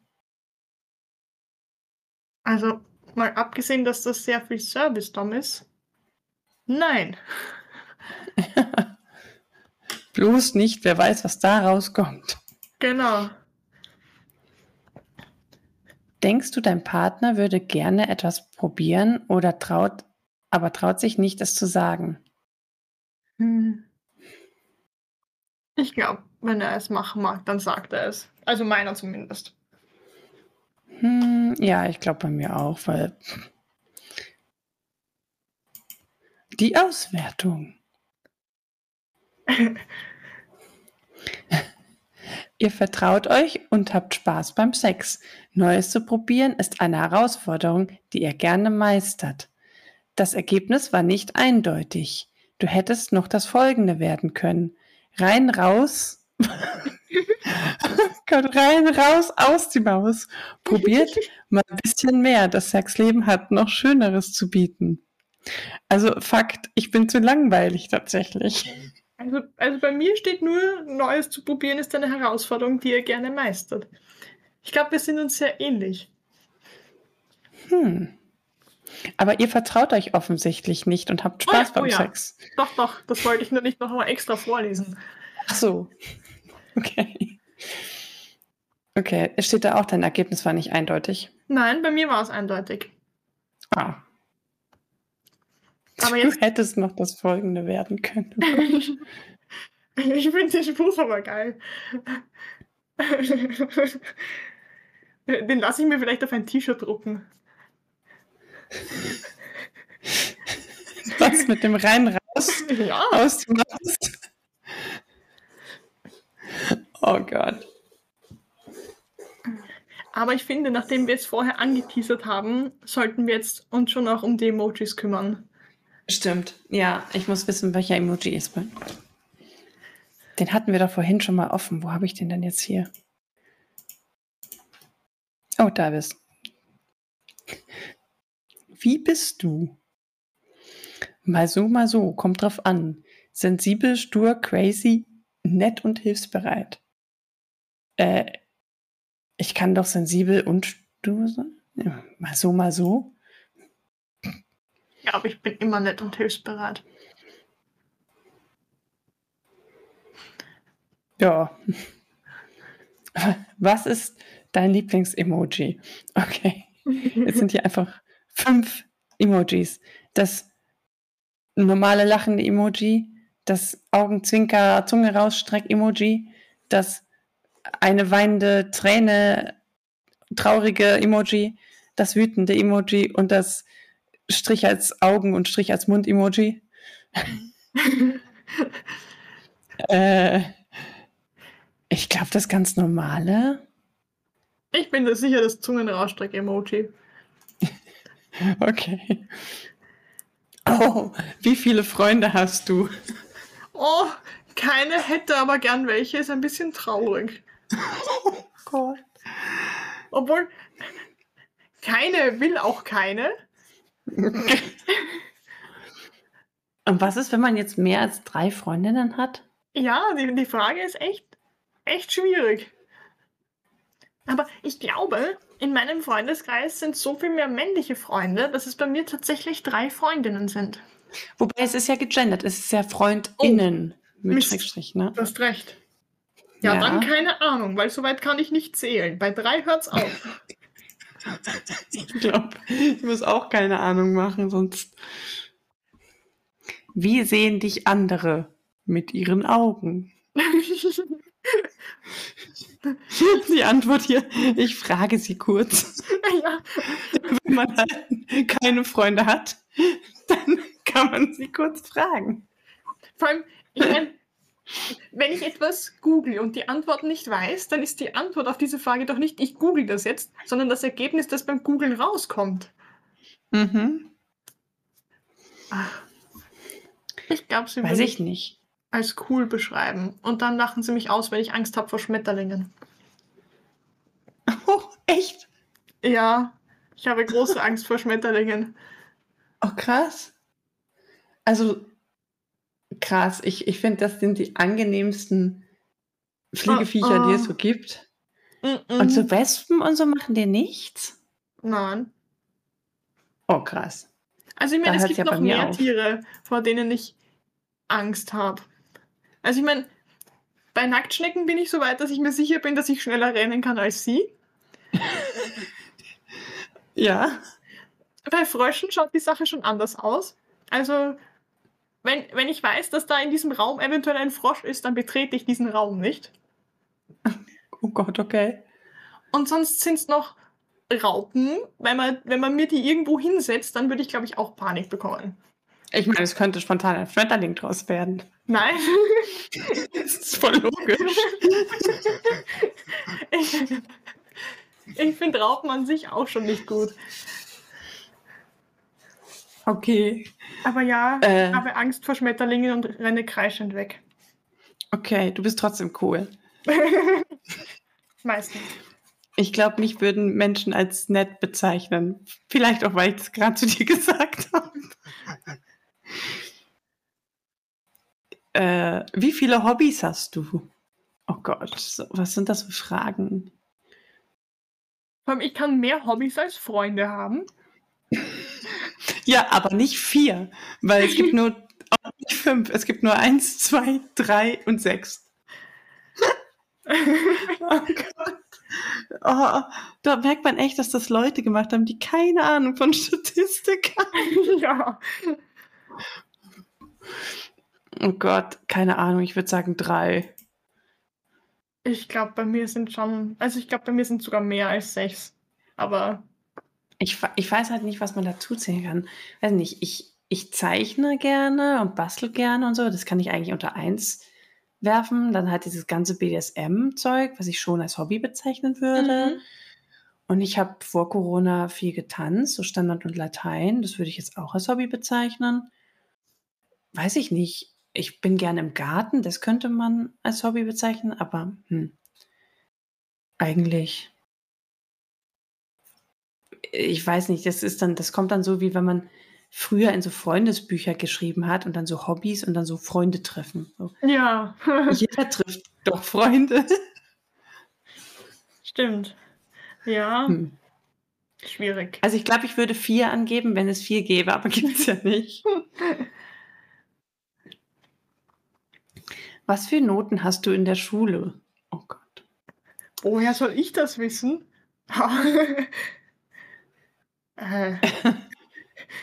Also, mal abgesehen, dass das sehr viel Service-Dom ist. Nein. [laughs] Bloß nicht, wer weiß, was da rauskommt. Genau. Denkst du, dein Partner würde gerne etwas probieren oder traut, aber traut sich nicht, es zu sagen? Hm. Ich glaube, wenn er es machen mag, dann sagt er es. Also meiner zumindest. Hm, ja, ich glaube bei mir auch, weil die Auswertung. [laughs] Ihr vertraut euch und habt Spaß beim Sex. Neues zu probieren ist eine Herausforderung, die ihr gerne meistert. Das Ergebnis war nicht eindeutig. Du hättest noch das folgende werden können. Rein raus. [laughs] Gott, rein raus aus die Maus. Probiert mal ein bisschen mehr. Das Sexleben hat noch Schöneres zu bieten. Also Fakt, ich bin zu langweilig tatsächlich. Also, also bei mir steht nur, Neues zu probieren ist eine Herausforderung, die ihr gerne meistert. Ich glaube, wir sind uns sehr ähnlich. Hm. Aber ihr vertraut euch offensichtlich nicht und habt Spaß oh ja, beim oh ja. Sex. Doch, doch, das wollte ich nur nicht noch mal extra vorlesen. Ach so. Okay. Okay, steht da auch, dein Ergebnis war nicht eindeutig? Nein, bei mir war es eindeutig. Ah. Aber jetzt... Du hättest noch das folgende werden können. [laughs] ich finde den Spruch aber geil. Den lasse ich mir vielleicht auf ein T-Shirt drucken. Was mit dem rein raus? Ja. Aus dem Haus? Oh Gott. Aber ich finde, nachdem wir es vorher angeteasert haben, sollten wir jetzt uns schon auch um die Emojis kümmern. Stimmt, ja. Ich muss wissen, welcher Emoji ist. Den hatten wir doch vorhin schon mal offen. Wo habe ich den denn jetzt hier? Oh, da bist Wie bist du? Mal so, mal so, kommt drauf an. Sensibel, stur, crazy, nett und hilfsbereit. Äh, ich kann doch sensibel und? Ja, mal so, mal so. Ja, aber ich bin immer nett und hilfsbereit. Ja. Was ist dein Lieblings-Emoji? Okay. Jetzt sind hier einfach fünf Emojis. Das normale lachende Emoji, das Augenzwinker, Zunge rausstreck Emoji, das eine weinende Träne, traurige Emoji, das wütende Emoji und das Strich als Augen und Strich als Mund-Emoji. [laughs] äh, ich glaube, das ganz normale. Ich bin da sicher das Zungenrausstreck-Emoji. [laughs] okay. Oh, wie viele Freunde hast du? Oh, keine hätte aber gern welche, ist ein bisschen traurig. Oh [laughs] Gott. Obwohl, keine will auch keine. Und was ist, wenn man jetzt mehr als drei Freundinnen hat? Ja, die, die Frage ist echt, echt schwierig. Aber ich glaube, in meinem Freundeskreis sind so viel mehr männliche Freunde, dass es bei mir tatsächlich drei Freundinnen sind. Wobei es ist ja gegendert, es ist ja FreundInnen oh, mit Mist, Schrägstrich, ne? Du hast recht. Ja, ja, dann keine Ahnung, weil soweit kann ich nicht zählen. Bei drei hört's auf. [laughs] ich glaube, ich muss auch keine Ahnung machen, sonst. Wie sehen dich andere mit ihren Augen? [laughs] Die Antwort hier, ich frage sie kurz. Ja. Wenn man halt keine Freunde hat, dann kann man sie kurz fragen. Vor allem, ich meine, wenn ich etwas google und die Antwort nicht weiß, dann ist die Antwort auf diese Frage doch nicht, ich google das jetzt, sondern das Ergebnis, das beim Googlen rauskommt. Mhm. Ach. Ich glaube, sie Weiß ich nicht. als cool beschreiben. Und dann lachen sie mich aus, wenn ich Angst habe vor Schmetterlingen. Oh, echt? Ja, ich habe große Angst vor Schmetterlingen. Oh, krass. Also, krass. Ich, ich finde, das sind die angenehmsten Fliegeviecher, oh, oh. die es so gibt. Mm -mm. Und so Wespen und so machen dir nichts? Nein. Oh, krass. Also ich meine, es gibt ja noch mehr auf. Tiere, vor denen ich Angst habe. Also ich meine, bei Nacktschnecken bin ich so weit, dass ich mir sicher bin, dass ich schneller rennen kann als sie. [laughs] ja. Bei Fröschen schaut die Sache schon anders aus. Also wenn, wenn ich weiß, dass da in diesem Raum eventuell ein Frosch ist, dann betrete ich diesen Raum nicht. [laughs] Oh Gott, okay. Und sonst sind es noch Raupen. Wenn man, wenn man mir die irgendwo hinsetzt, dann würde ich, glaube ich, auch Panik bekommen. Ich meine, es könnte spontan ein Schmetterling draus werden. Nein. [laughs] Das ist voll logisch. [laughs] ich ich finde Raupen an sich auch schon nicht gut. Okay. Aber ja, Äh. ich habe Angst vor Schmetterlingen und renne kreischend weg. Okay, du bist trotzdem cool. [laughs] Meistens. Ich glaube, mich würden Menschen als nett bezeichnen. Vielleicht auch, weil ich das gerade zu dir [laughs] gesagt habe. äh, wie viele Hobbys hast du? Oh Gott, was sind das für Fragen? Ich kann mehr Hobbys als Freunde haben. Ja, aber nicht vier, weil es gibt nur [laughs] auch nicht fünf. Es gibt nur eins, zwei, drei und sechs. [laughs] Oh Gott. Oh, da merkt man echt, dass das Leute gemacht haben, die keine Ahnung von Statistik haben. [laughs] ja. Oh Gott, keine Ahnung, ich würde sagen drei. Ich glaube, bei mir sind schon, also ich glaube, bei mir sind sogar mehr als sechs. Aber Ich, ich weiß halt nicht, was man dazu zählen kann. Weiß nicht, ich, ich zeichne gerne und bastel gerne und so. Das kann ich eigentlich unter eins werfen. Dann halt dieses ganze BDSM-Zeug, was ich schon als Hobby bezeichnen würde. Mhm. Und ich habe vor Corona viel getanzt, so Standard und Latein. Das würde ich jetzt auch als Hobby bezeichnen. Weiß ich nicht. Ich bin gerne im Garten, das könnte man als Hobby bezeichnen, aber hm, eigentlich. Ich weiß nicht, das ist dann, das kommt dann so, wie wenn man früher in so Freundesbücher geschrieben hat und dann so Hobbys und dann so Freunde treffen. So. ja, [laughs] Jeder trifft doch Freunde. stimmt. Ja, Hm. schwierig. Also ich glaube, ich würde vier angeben, wenn es vier gäbe, aber [laughs] gibt es ja nicht. [laughs] Was für Noten hast du in der Schule? Oh Gott. Woher soll ich das wissen? Äh, [laughs]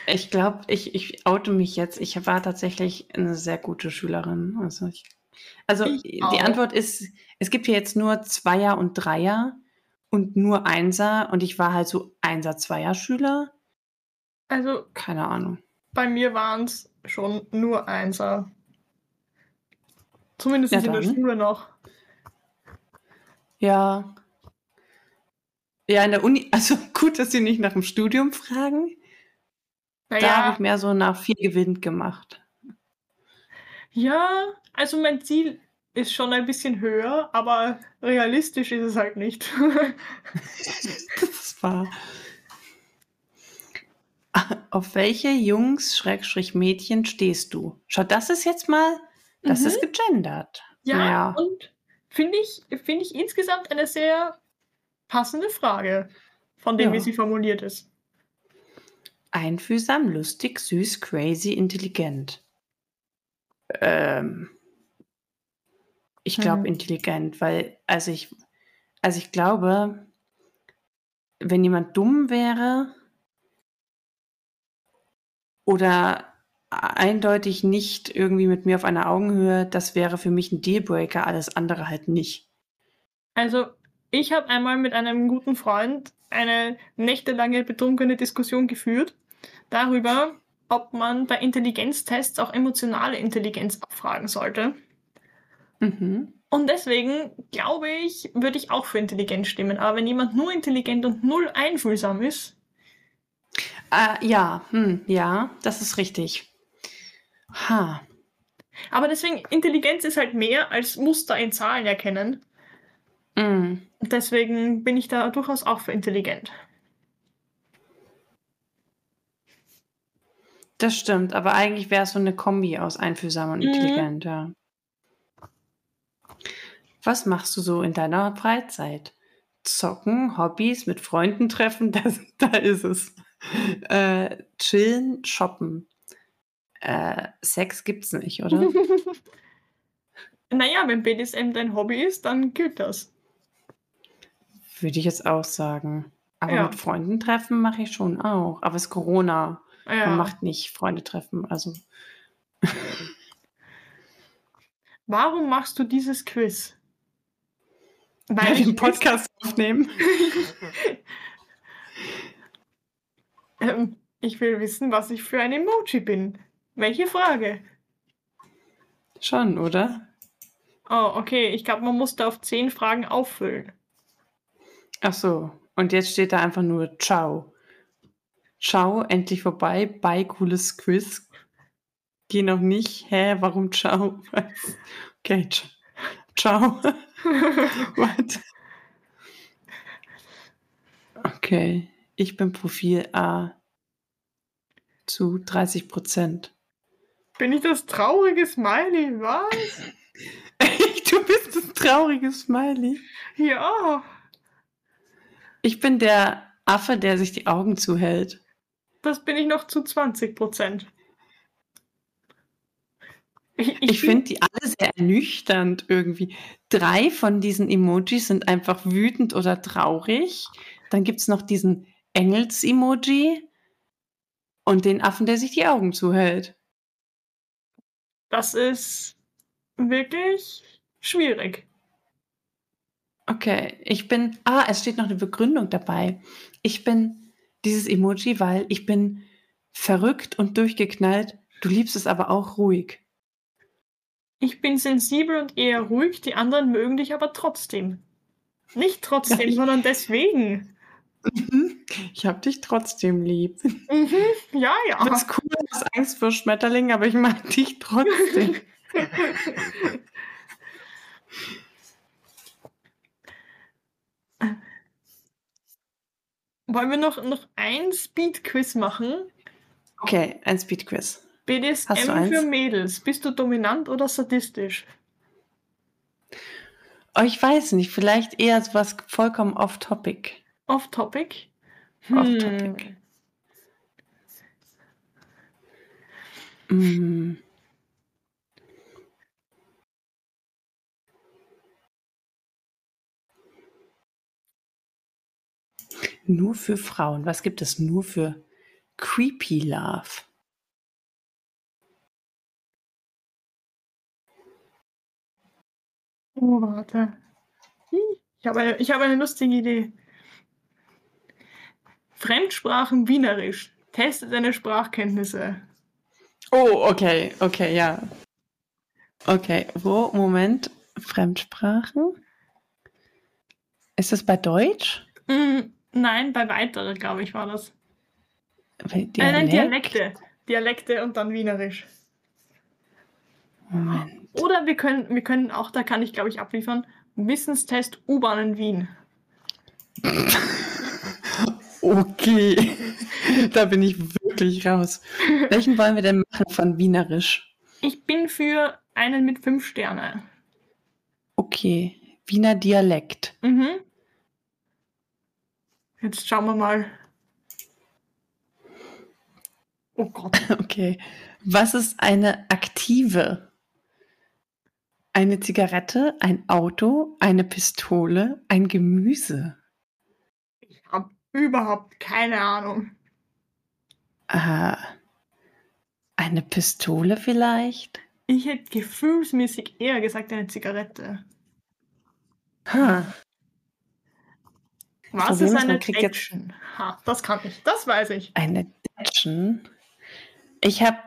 Ich glaube, ich, ich oute mich jetzt. Ich war tatsächlich eine sehr gute Schülerin. Also, ich, also Ich die. Antwort ist, es gibt hier jetzt nur Zweier und Dreier und nur Einser und ich war halt so Einser, Zweier Schüler. also Keine Ahnung. bei mir waren es schon nur Einser. Zumindest Ja, in der. Schule noch. Ja. Ja, in der Uni, also gut, dass Sie nicht nach dem Studium fragen. Da habe Naja, ich mehr so nach viel Gewinn gemacht. ja, also mein Ziel ist schon ein bisschen höher, aber realistisch ist es halt nicht. [laughs] Das war. Auf welche Jungs, Schrägstrich Mädchen stehst du? Schau, das ist jetzt mal, das Mhm. ist gegendert. Ja, Naja. und finde ich, finde ich insgesamt eine sehr passende Frage, von dem, Ja. wie sie formuliert ist. Einfühlsam, lustig, süß, crazy, intelligent. Ähm, ich glaube Hm. intelligent, weil, also ich, also ich glaube, wenn jemand dumm wäre oder eindeutig nicht irgendwie mit mir auf einer Augenhöhe, das wäre für mich ein Dealbreaker, alles andere halt nicht. Also, ich habe einmal mit einem guten Freund eine nächtelange betrunkene Diskussion geführt darüber, ob man bei Intelligenztests auch emotionale Intelligenz abfragen sollte. Mhm. Und deswegen glaube ich, würde ich auch für intelligent stimmen. Aber wenn jemand nur intelligent und null einfühlsam ist, Äh, ja, hm, ja, das ist richtig. Ha. aber deswegen, Intelligenz ist halt mehr als Muster in Zahlen erkennen. Mm. Deswegen bin ich da durchaus auch für intelligent. Das stimmt, aber eigentlich wäre es so eine Kombi aus einfühlsam und Mhm. intelligent, ja. Was machst du so in deiner Freizeit? Zocken, Hobbys, mit Freunden treffen, [laughs] das, da ist es. Äh, chillen, shoppen. Äh, Sex gibt's nicht, oder? [laughs] naja, wenn BDSM dein Hobby ist, dann gilt das. Würde ich jetzt auch sagen. Aber Ja. mit Freunden treffen mache ich schon auch. Aber es ist Corona. Ja. Man macht nicht Freunde treffen. Also, [laughs] Warum machst du dieses Quiz? weil wir ich den Podcast aufnehmen. [laughs] Ähm, ich will wissen, was ich für ein Emoji bin. Welche Frage? Schon, oder? Oh, okay. Ich glaube, man musste auf zehn Fragen auffüllen. Ach so. Und jetzt steht da einfach nur Ciao. Ciao, endlich vorbei. Bye, cooles Quiz. Geh noch nicht. Hä, warum Ciao? [laughs] Okay, ciao. [laughs] What? Okay, ich bin Profil A zu 30 Prozent. Bin ich das traurige Smiley? Was? [laughs] du bist das traurige Smiley. Ja. Ich bin der Affe, der sich die Augen zuhält. Das bin ich noch zu 20 Prozent. Ich, ich, ich finde die alle sehr ernüchternd irgendwie. Drei von diesen Emojis sind einfach wütend oder traurig. Dann gibt es noch diesen Engels-Emoji und den Affen, der sich die Augen zuhält. Das ist wirklich schwierig. Okay, ich bin. Ah, es steht noch eine Begründung dabei. Ich bin dieses Emoji, weil ich bin verrückt und durchgeknallt. Du liebst es aber auch ruhig. Ich bin sensibel und eher ruhig, die anderen mögen dich aber trotzdem. Nicht trotzdem, ja, sondern deswegen. Mhm. Ich hab dich trotzdem lieb. Mhm. Ja, ja. Du bist cool, du hast Angst vor Schmetterlingen, aber ich mag dich trotzdem. [laughs] Wollen wir noch, noch ein Speed-Quiz machen? Okay, ein Speed-Quiz. BDSM für Mädels. Bist du dominant oder sadistisch? Oh, ich weiß nicht. Vielleicht eher so was vollkommen off-topic. Off-topic? Hm. Off-topic. Mm. Nur für Frauen. Was gibt es nur für Creepy Love? Oh, warte. Ich habe eine, ich habe eine lustige Idee. Fremdsprachen Wienerisch. Teste deine Sprachkenntnisse. Oh, okay, okay, ja. Okay, wo? Moment. Fremdsprachen? Ist das bei Deutsch? Mm, nein, bei weitere, glaube ich, war das. Dialekt? Äh, nein, Dialekte. Dialekte und dann Wienerisch. Moment. Oder wir können, wir können auch, da kann ich glaube ich abliefern, Wissenstest U-Bahn in Wien. [laughs] Okay, da bin ich wirklich raus. Welchen wollen wir denn machen von Wienerisch? Ich bin für einen mit fünf Sterne. Okay, Wiener Dialekt. Mhm. Jetzt schauen wir mal. Oh Gott. [laughs] Okay. Was ist eine aktive? Eine Zigarette, ein Auto, eine Pistole, ein Gemüse. Ich habe überhaupt keine Ahnung. Äh, eine Pistole vielleicht? Ich hätte gefühlsmäßig eher gesagt eine Zigarette. Ha. Was ist ist, eine jetzt- Action? Ha, das kann ich, das weiß ich. Eine Datschen. Ich habe,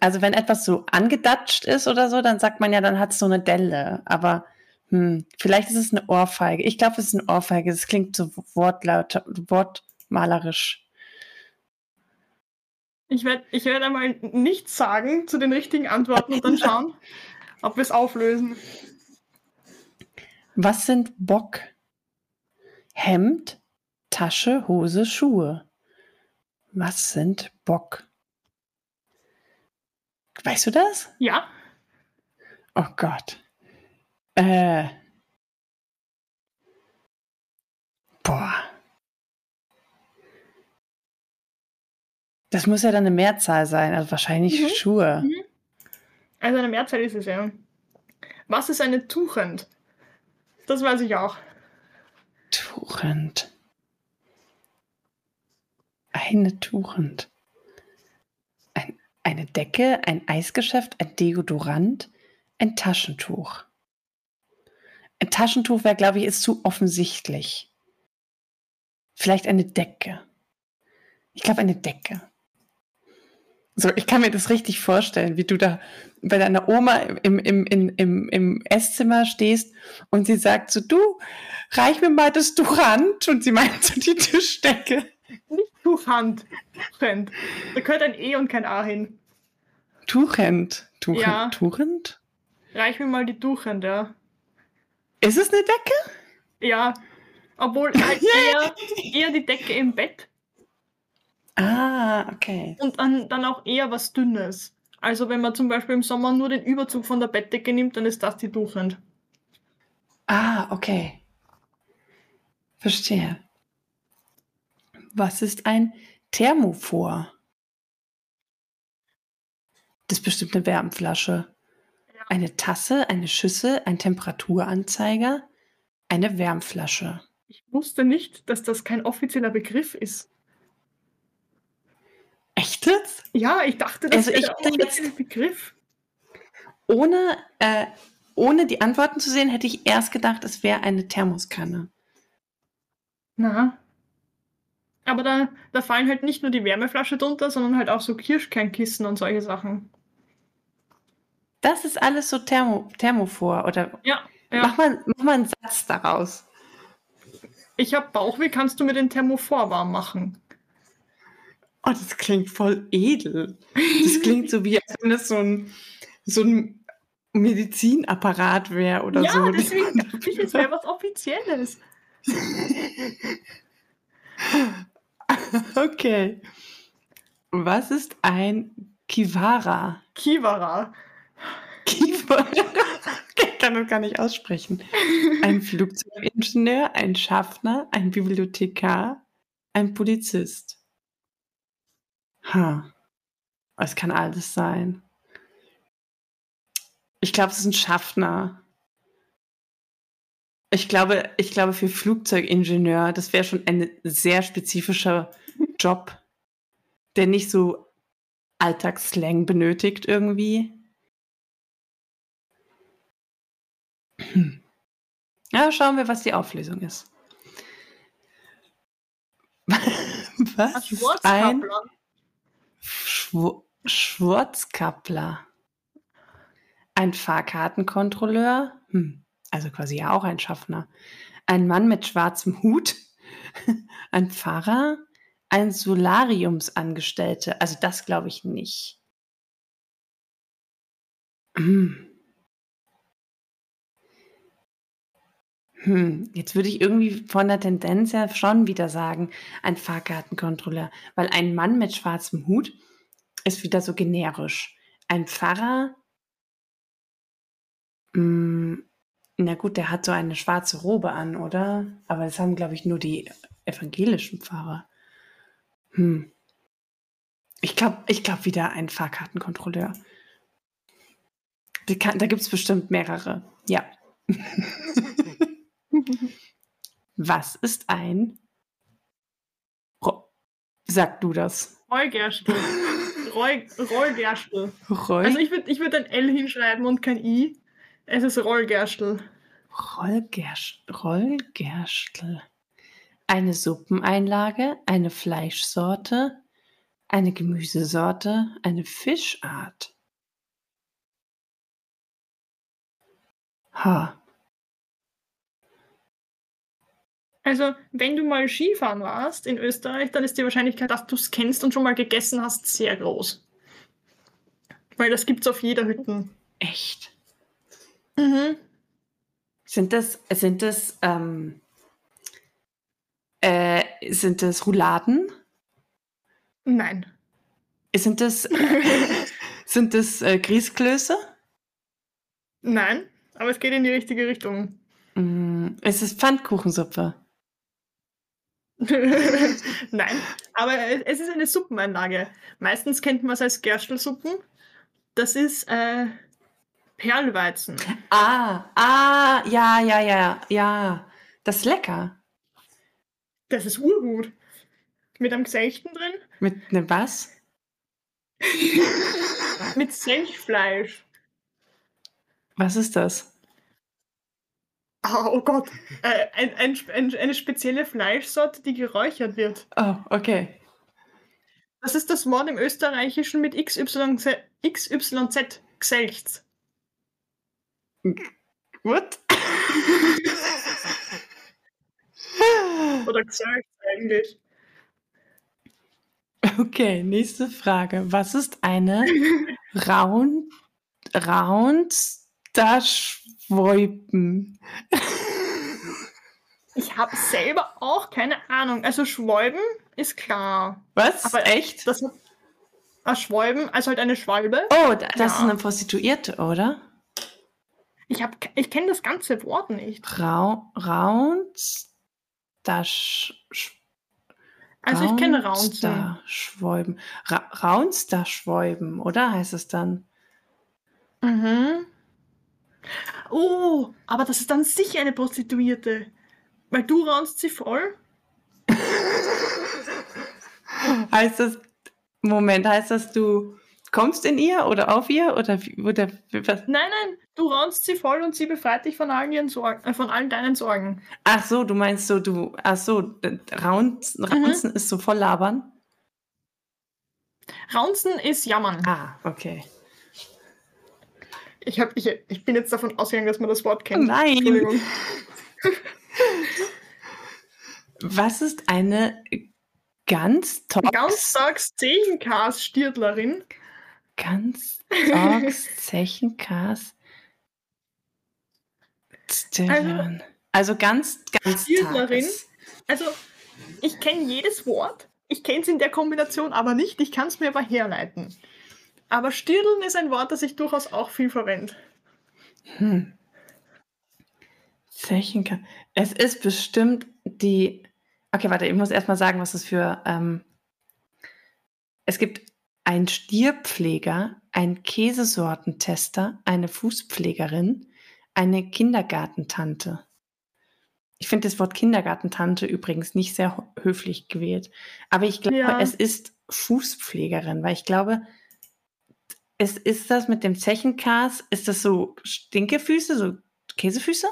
also wenn etwas so angedatscht ist oder so, dann sagt man ja, dann hat es so eine Delle. Aber hm, vielleicht ist es eine Ohrfeige. Ich glaube, es ist eine Ohrfeige. Es klingt so wortlaut, wortmalerisch. Ich werde ich werd einmal nichts sagen zu den richtigen Antworten und dann [laughs] schauen, ob wir es auflösen. Was sind Bock? Hemd, Tasche, Hose, Schuhe. Was sind Bock? Weißt du das? Ja, Oh Gott. Äh. Boah. Das muss ja dann eine Mehrzahl sein, also wahrscheinlich Mhm. Schuhe. Mhm. also eine Mehrzahl ist es ja. Was ist eine Tuchend? Das weiß ich auch. Tuchend. Eine Tuchend. Ein, eine Decke, ein Eisgeschäft, ein Deodorant, ein Taschentuch. Ein Taschentuch wäre, glaube ich, ist zu offensichtlich. Vielleicht eine Decke. Ich glaube, eine Decke. So, ich kann mir das richtig vorstellen, wie du da bei deiner Oma im, im, im, im, im Esszimmer stehst und sie sagt so, du, reich mir mal das Tuchhand und sie meint so die Tischdecke. Nicht Tuchhand, Tuchhand. Da gehört ein E und kein A hin. Tuchhand. Tuchhand. Ja. Tuchhand? Reich mir mal die Tuchhand, ja. Ist es eine Decke? Ja. Obwohl [laughs] halt eher, eher die Decke im Bett Ah, okay. und dann, dann auch eher was Dünnes. Also wenn man zum Beispiel im Sommer nur den Überzug von der Bettdecke nimmt, dann ist das die Tuchhand. Ah, okay. Verstehe. Was ist ein Thermophor? Das ist bestimmt eine Wärmflasche. Ja. Eine Tasse, eine Schüssel, ein Temperaturanzeiger, eine Wärmflasche. Ich wusste nicht, dass das kein offizieller Begriff ist. Echt jetzt? Ja, ich dachte, das Also wäre ich der hätte jetzt- offizielle Begriff. Ohne, äh, ohne die Antworten zu sehen, hätte ich erst gedacht, es wäre eine Thermoskanne. Na. Aber da, da fallen halt nicht nur die Wärmeflasche drunter, sondern halt auch so Kirschkernkissen und solche Sachen. Das ist alles so Thermo Thermophor. Oder Ja, ja. mach, mal, mach mal einen Satz daraus. Ich habe Bauchweh, kannst du mir den Thermophor warm machen? Oh, das klingt voll edel. Das klingt so wie, als wenn das so ein, so ein Medizinapparat wäre oder ja, so. deswegen dachte ich, es wäre was Offizielles. [laughs] Okay. Was ist ein Kivara? Kivara. Kivara? [laughs] Ich kann das gar nicht aussprechen. Ein Flugzeugingenieur, ein Schaffner, ein Bibliothekar, ein Polizist. Ha. Es kann alles sein. Ich glaube, es ist ein Schaffner. Ich glaube, ich glaube, für Flugzeugingenieur, das wäre schon ein sehr spezifischer [laughs] Job, der nicht so Alltagsslang benötigt irgendwie. [clears throat] Ja, schauen wir, was die Auflösung ist. [laughs] Was ist ein Schwarzkappler. Schw Schwarzkappler? Ein Fahrkartenkontrolleur? Hm. Also quasi ja auch ein Schaffner. Ein Mann mit schwarzem Hut? [laughs] Ein Pfarrer? Ein Solariumsangestellte? Also das glaube ich nicht. Hm. Hm, jetzt würde ich irgendwie von der Tendenz her schon wieder sagen, ein Fahrkartenkontrolleur, weil ein Mann mit schwarzem Hut ist wieder so generisch. Ein Pfarrer, mh, na gut, der hat so eine schwarze Robe an, oder? Aber das haben, glaube ich, nur die evangelischen Pfarrer. Hm. Ich glaube ich glaub wieder ein Fahrkartenkontrolleur. Kann, da gibt es bestimmt mehrere. Ja. [laughs] Was ist ein Ro Sag du das. Rollgerstel. Roll, Rollgerstel. Roll Also ich würde ich würd ein L hinschreiben und kein I. Es ist Rollgerstel. Rollgerst Rollgerstel. Eine Suppeneinlage, eine Fleischsorte, eine Gemüsesorte, eine Fischart. Ha. Also, wenn du mal Skifahren warst in Österreich, dann ist die Wahrscheinlichkeit, dass du es kennst und schon mal gegessen hast, sehr groß. Weil das gibt's auf jeder Hütte. Echt? Mhm. Sind das, sind das, ähm, äh, sind das Rouladen? Nein. Sind das, [laughs] sind das äh, Grießklöße? Nein, aber es geht in die richtige Richtung. Mm, ist es Pfannkuchensuppe? [laughs] Nein, aber es ist eine Suppeneinlage. Meistens kennt man es als Gerstelssuppen. Das ist äh, Perlweizen. Ah, ah, ja, ja, ja, ja. Das ist lecker. Das ist urgut. Mit einem Gesächten drin. Mit ne was? [laughs] Mit Senfleisch. Was ist das? Ah, oh Gott. Äh, ein, ein, ein, eine spezielle Fleischsorte, die geräuchert wird. Oh, okay. Das ist das Wort im Österreichischen mit XYZ, XYZ Gselchts. What? Oder Gselchts eigentlich. Okay, nächste Frage. Was ist eine [laughs] Round, Roundstaschwolpen? Ich habe selber auch keine Ahnung. Also Schwalben ist klar. Was? Aber Echt? Das ein Schwalben, also halt eine Schwalbe. Oh, da- das Ja. ist eine Prostituierte, oder? Ich, hab- ich kenne das ganze Wort nicht. Ra Roundstasch... Also ich kenne Raunzen. Raunster-Schwalben. Ra Raunster-Schwalben, oder heißt es dann? Mhm. Oh, aber das ist dann sicher eine Prostituierte. Weil du raunst sie voll. [laughs] Heißt das, Moment, heißt das, du kommst in ihr oder auf ihr oder, oder was? Nein, nein, du raunst sie voll und sie befreit dich von allen ihren Sorgen, äh, von allen deinen Sorgen. Ach so, du meinst so, du, ach so, d- Raunzen, Mhm. Ist so voll labern? Raunzen ist jammern. Ah, okay. Ich, hab, ich, ich bin jetzt davon ausgegangen, dass man das Wort kennt. Nein. Entschuldigung. [laughs] Was ist eine ganz Ganztags Zechenkars-Stirtlerin. ganz tox Zechenkas Stirn. Also ganz, ganz Stirtlerin? tages. Also, ich kenne jedes Wort. Ich kenne es in der Kombination aber nicht. Ich kann es mir aber herleiten. Aber Stirdeln ist ein Wort, das ich durchaus auch viel verwende. Hm. Zechenkas. Es ist bestimmt die. Okay, warte, ich muss erstmal sagen, was es für. Ähm, es gibt einen Stierpfleger, einen Käsesortentester, eine Fußpflegerin, eine Kindergartentante. Ich finde das Wort Kindergartentante übrigens nicht sehr höflich gewählt. Aber ich glaube, Ja. es ist Fußpflegerin, weil ich glaube, es ist das mit dem Zechenkas, ist das so Stinkefüße, so Käsefüße?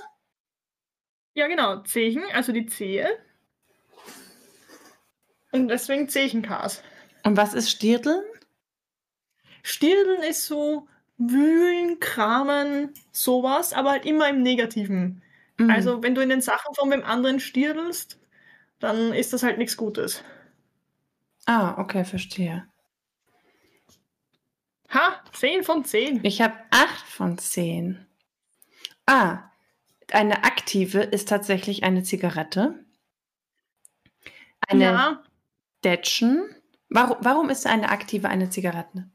Ja, genau. Zechen, also die Zehe. Und deswegen Zechenkars. Und was ist Stirdeln? Stirdeln ist so wühlen, kramen, sowas, aber halt immer im Negativen. Mhm. Also, wenn du in den Sachen von dem anderen stirdelst, dann ist das halt nichts Gutes. Ah, okay, verstehe. Ha, 10 von 10. Ich habe acht von zehn. Ah, eine aktive ist tatsächlich eine Zigarette. Eine Ja, Detschen. Warum, warum ist eine aktive eine Zigarette?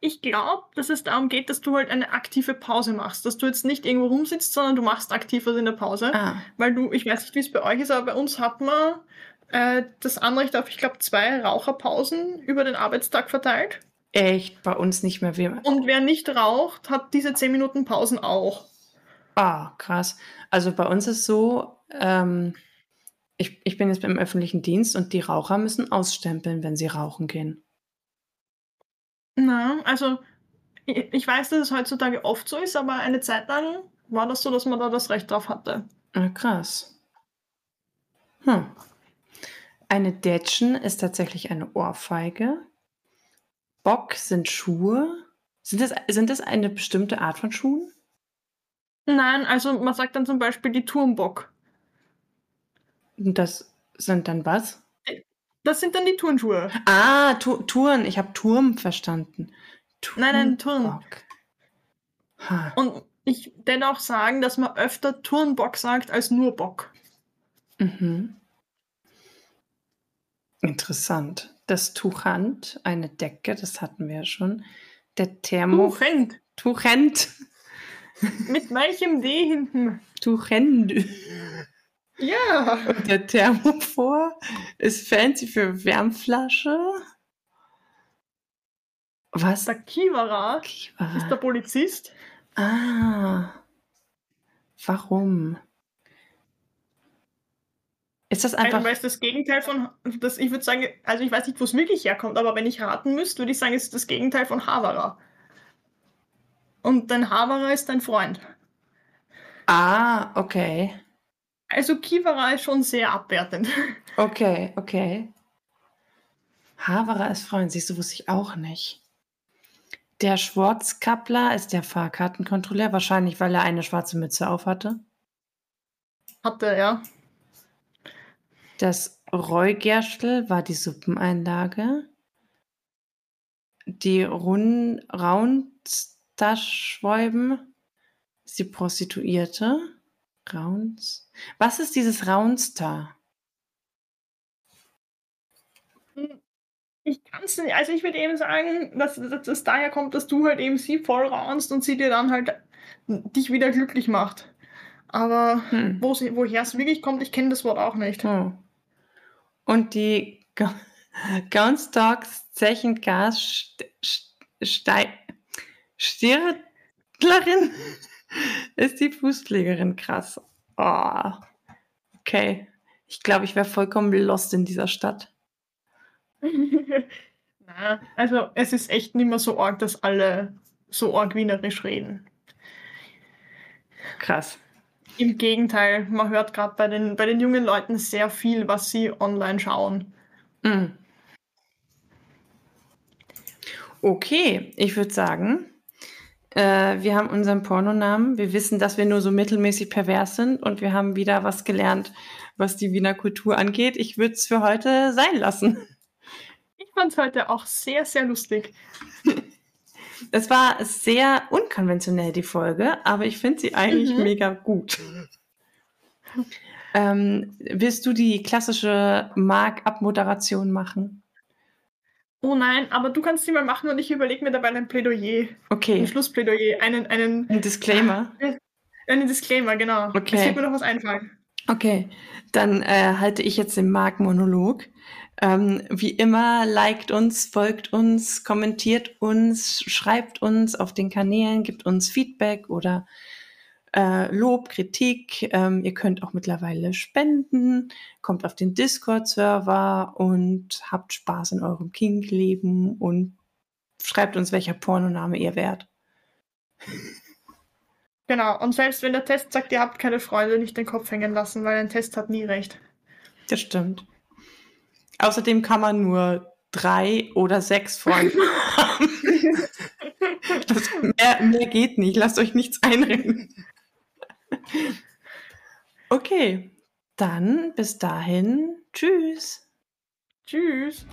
ich glaube, dass es darum geht, dass du halt eine aktive Pause machst. Dass du jetzt nicht irgendwo rumsitzt, sondern du machst aktiv was in der Pause. Ah, Weil du, ich weiß nicht, wie es bei euch ist, aber bei uns hat man äh, das Anrecht auf, ich glaube, zwei Raucherpausen über den Arbeitstag verteilt. Echt, bei uns nicht mehr. Wir, Und wer nicht raucht, hat diese 10 Minuten Pausen auch. Ah, krass. Also bei uns ist so, ähm, ich, ich bin jetzt im öffentlichen Dienst und die Raucher müssen ausstempeln, wenn sie rauchen gehen. Na, also ich, ich weiß, dass es heutzutage oft so ist, aber eine Zeit lang war das so, dass man da das Recht drauf hatte. Ah, krass. Hm. Eine Detschen ist tatsächlich eine Ohrfeige. Bock sind Schuhe. Sind das, sind das eine bestimmte Art von Schuhen? Nein, also man sagt dann zum Beispiel die Turmbock. Und das sind dann was? Das sind dann die Turnschuhe. Ah, tu Touren. Ich habe Turm verstanden. Nein, nein, Turn. Turnbock. Ha. Und ich dennoch sagen, dass man öfter Turnbock sagt als nur Bock. Mhm. Interessant. Das Tuchhand, eine Decke, das hatten wir ja schon. Der Thermo. Tuchend. Tuchend. [laughs] Mit welchem D hinten? Tuchend. Ja. Und der Thermofor ist fancy für Wärmflasche. Was? Der Kivara ist der. Polizist. Ah. Warum? Ist das einfach. weil das Gegenteil von, das, ich würde sagen, also ich weiß nicht, wo es wirklich herkommt, aber wenn ich raten müsste, würde ich sagen, es ist das Gegenteil von Havara. Und dein Havara ist dein Freund. Ah, okay. Also Kivara ist schon sehr abwertend. [laughs] Okay, okay. Haverer ist Freund, siehst du, wusste ich auch nicht. Der Schwarzkappler ist der Fahrkartenkontrolleur, wahrscheinlich, weil er eine schwarze Mütze aufhatte. Hatte, ja. Das Reugerstel war die Suppeneinlage. Die Run Raunstaschwäuben ist die Prostituierte. Rauns. Was ist dieses Raunster? Ich kann es nicht, also ich würde eben sagen, dass, es daher kommt, dass du halt eben sie voll raunst und sie dir dann halt dich wieder glücklich macht. Aber hm. woher es wirklich kommt, ich kenne das Wort auch nicht. Oh. Und die Gaunstogs Zechengas Stirtlerin [laughs] ist die Fußpflegerin. Krass. Oh. Okay. Ich glaube, ich wäre vollkommen lost in dieser Stadt. [laughs] Na, also es ist echt nicht mehr so arg, dass alle so arg wienerisch reden. Krass. Im Gegenteil, man hört gerade bei den, bei den jungen Leuten sehr viel, was sie online schauen. Mhm. Okay, ich würde sagen, äh, wir haben unseren Pornonamen. Wir wissen, dass wir nur so mittelmäßig pervers sind und wir haben wieder was gelernt, was die Wiener Kultur angeht. Ich würde es für heute sein lassen fand es heute auch sehr, sehr lustig. Es war sehr unkonventionell, die Folge, aber ich finde sie eigentlich mhm. mega gut. Ähm, willst du die klassische Mark-Abmoderation machen? Oh nein, aber du kannst sie mal machen und ich überlege mir dabei ein Plädoyer. Okay. Ein Schlussplädoyer, einen, einen. Ein Disclaimer. Einen Disclaimer, genau. Okay. Es wird mir noch was einfallen. Okay, dann äh, halte ich jetzt den Mark-Monolog. Ähm, wie immer, liked uns, folgt uns, kommentiert uns, schreibt uns auf den Kanälen, gibt uns Feedback oder äh, Lob, Kritik. Ähm, ihr könnt auch mittlerweile spenden, kommt auf den Discord-Server und habt Spaß in eurem Kink-Leben und schreibt uns, welcher Pornoname ihr wärt. Genau, und selbst wenn der Test sagt, ihr habt keine Freunde, nicht den Kopf hängen lassen, weil ein Test hat nie recht. Das stimmt. Außerdem kann man nur drei oder sechs Freunde [laughs] haben. Das, mehr, mehr geht nicht. Lasst euch nichts einreden. Okay, dann bis dahin. Tschüss. Tschüss.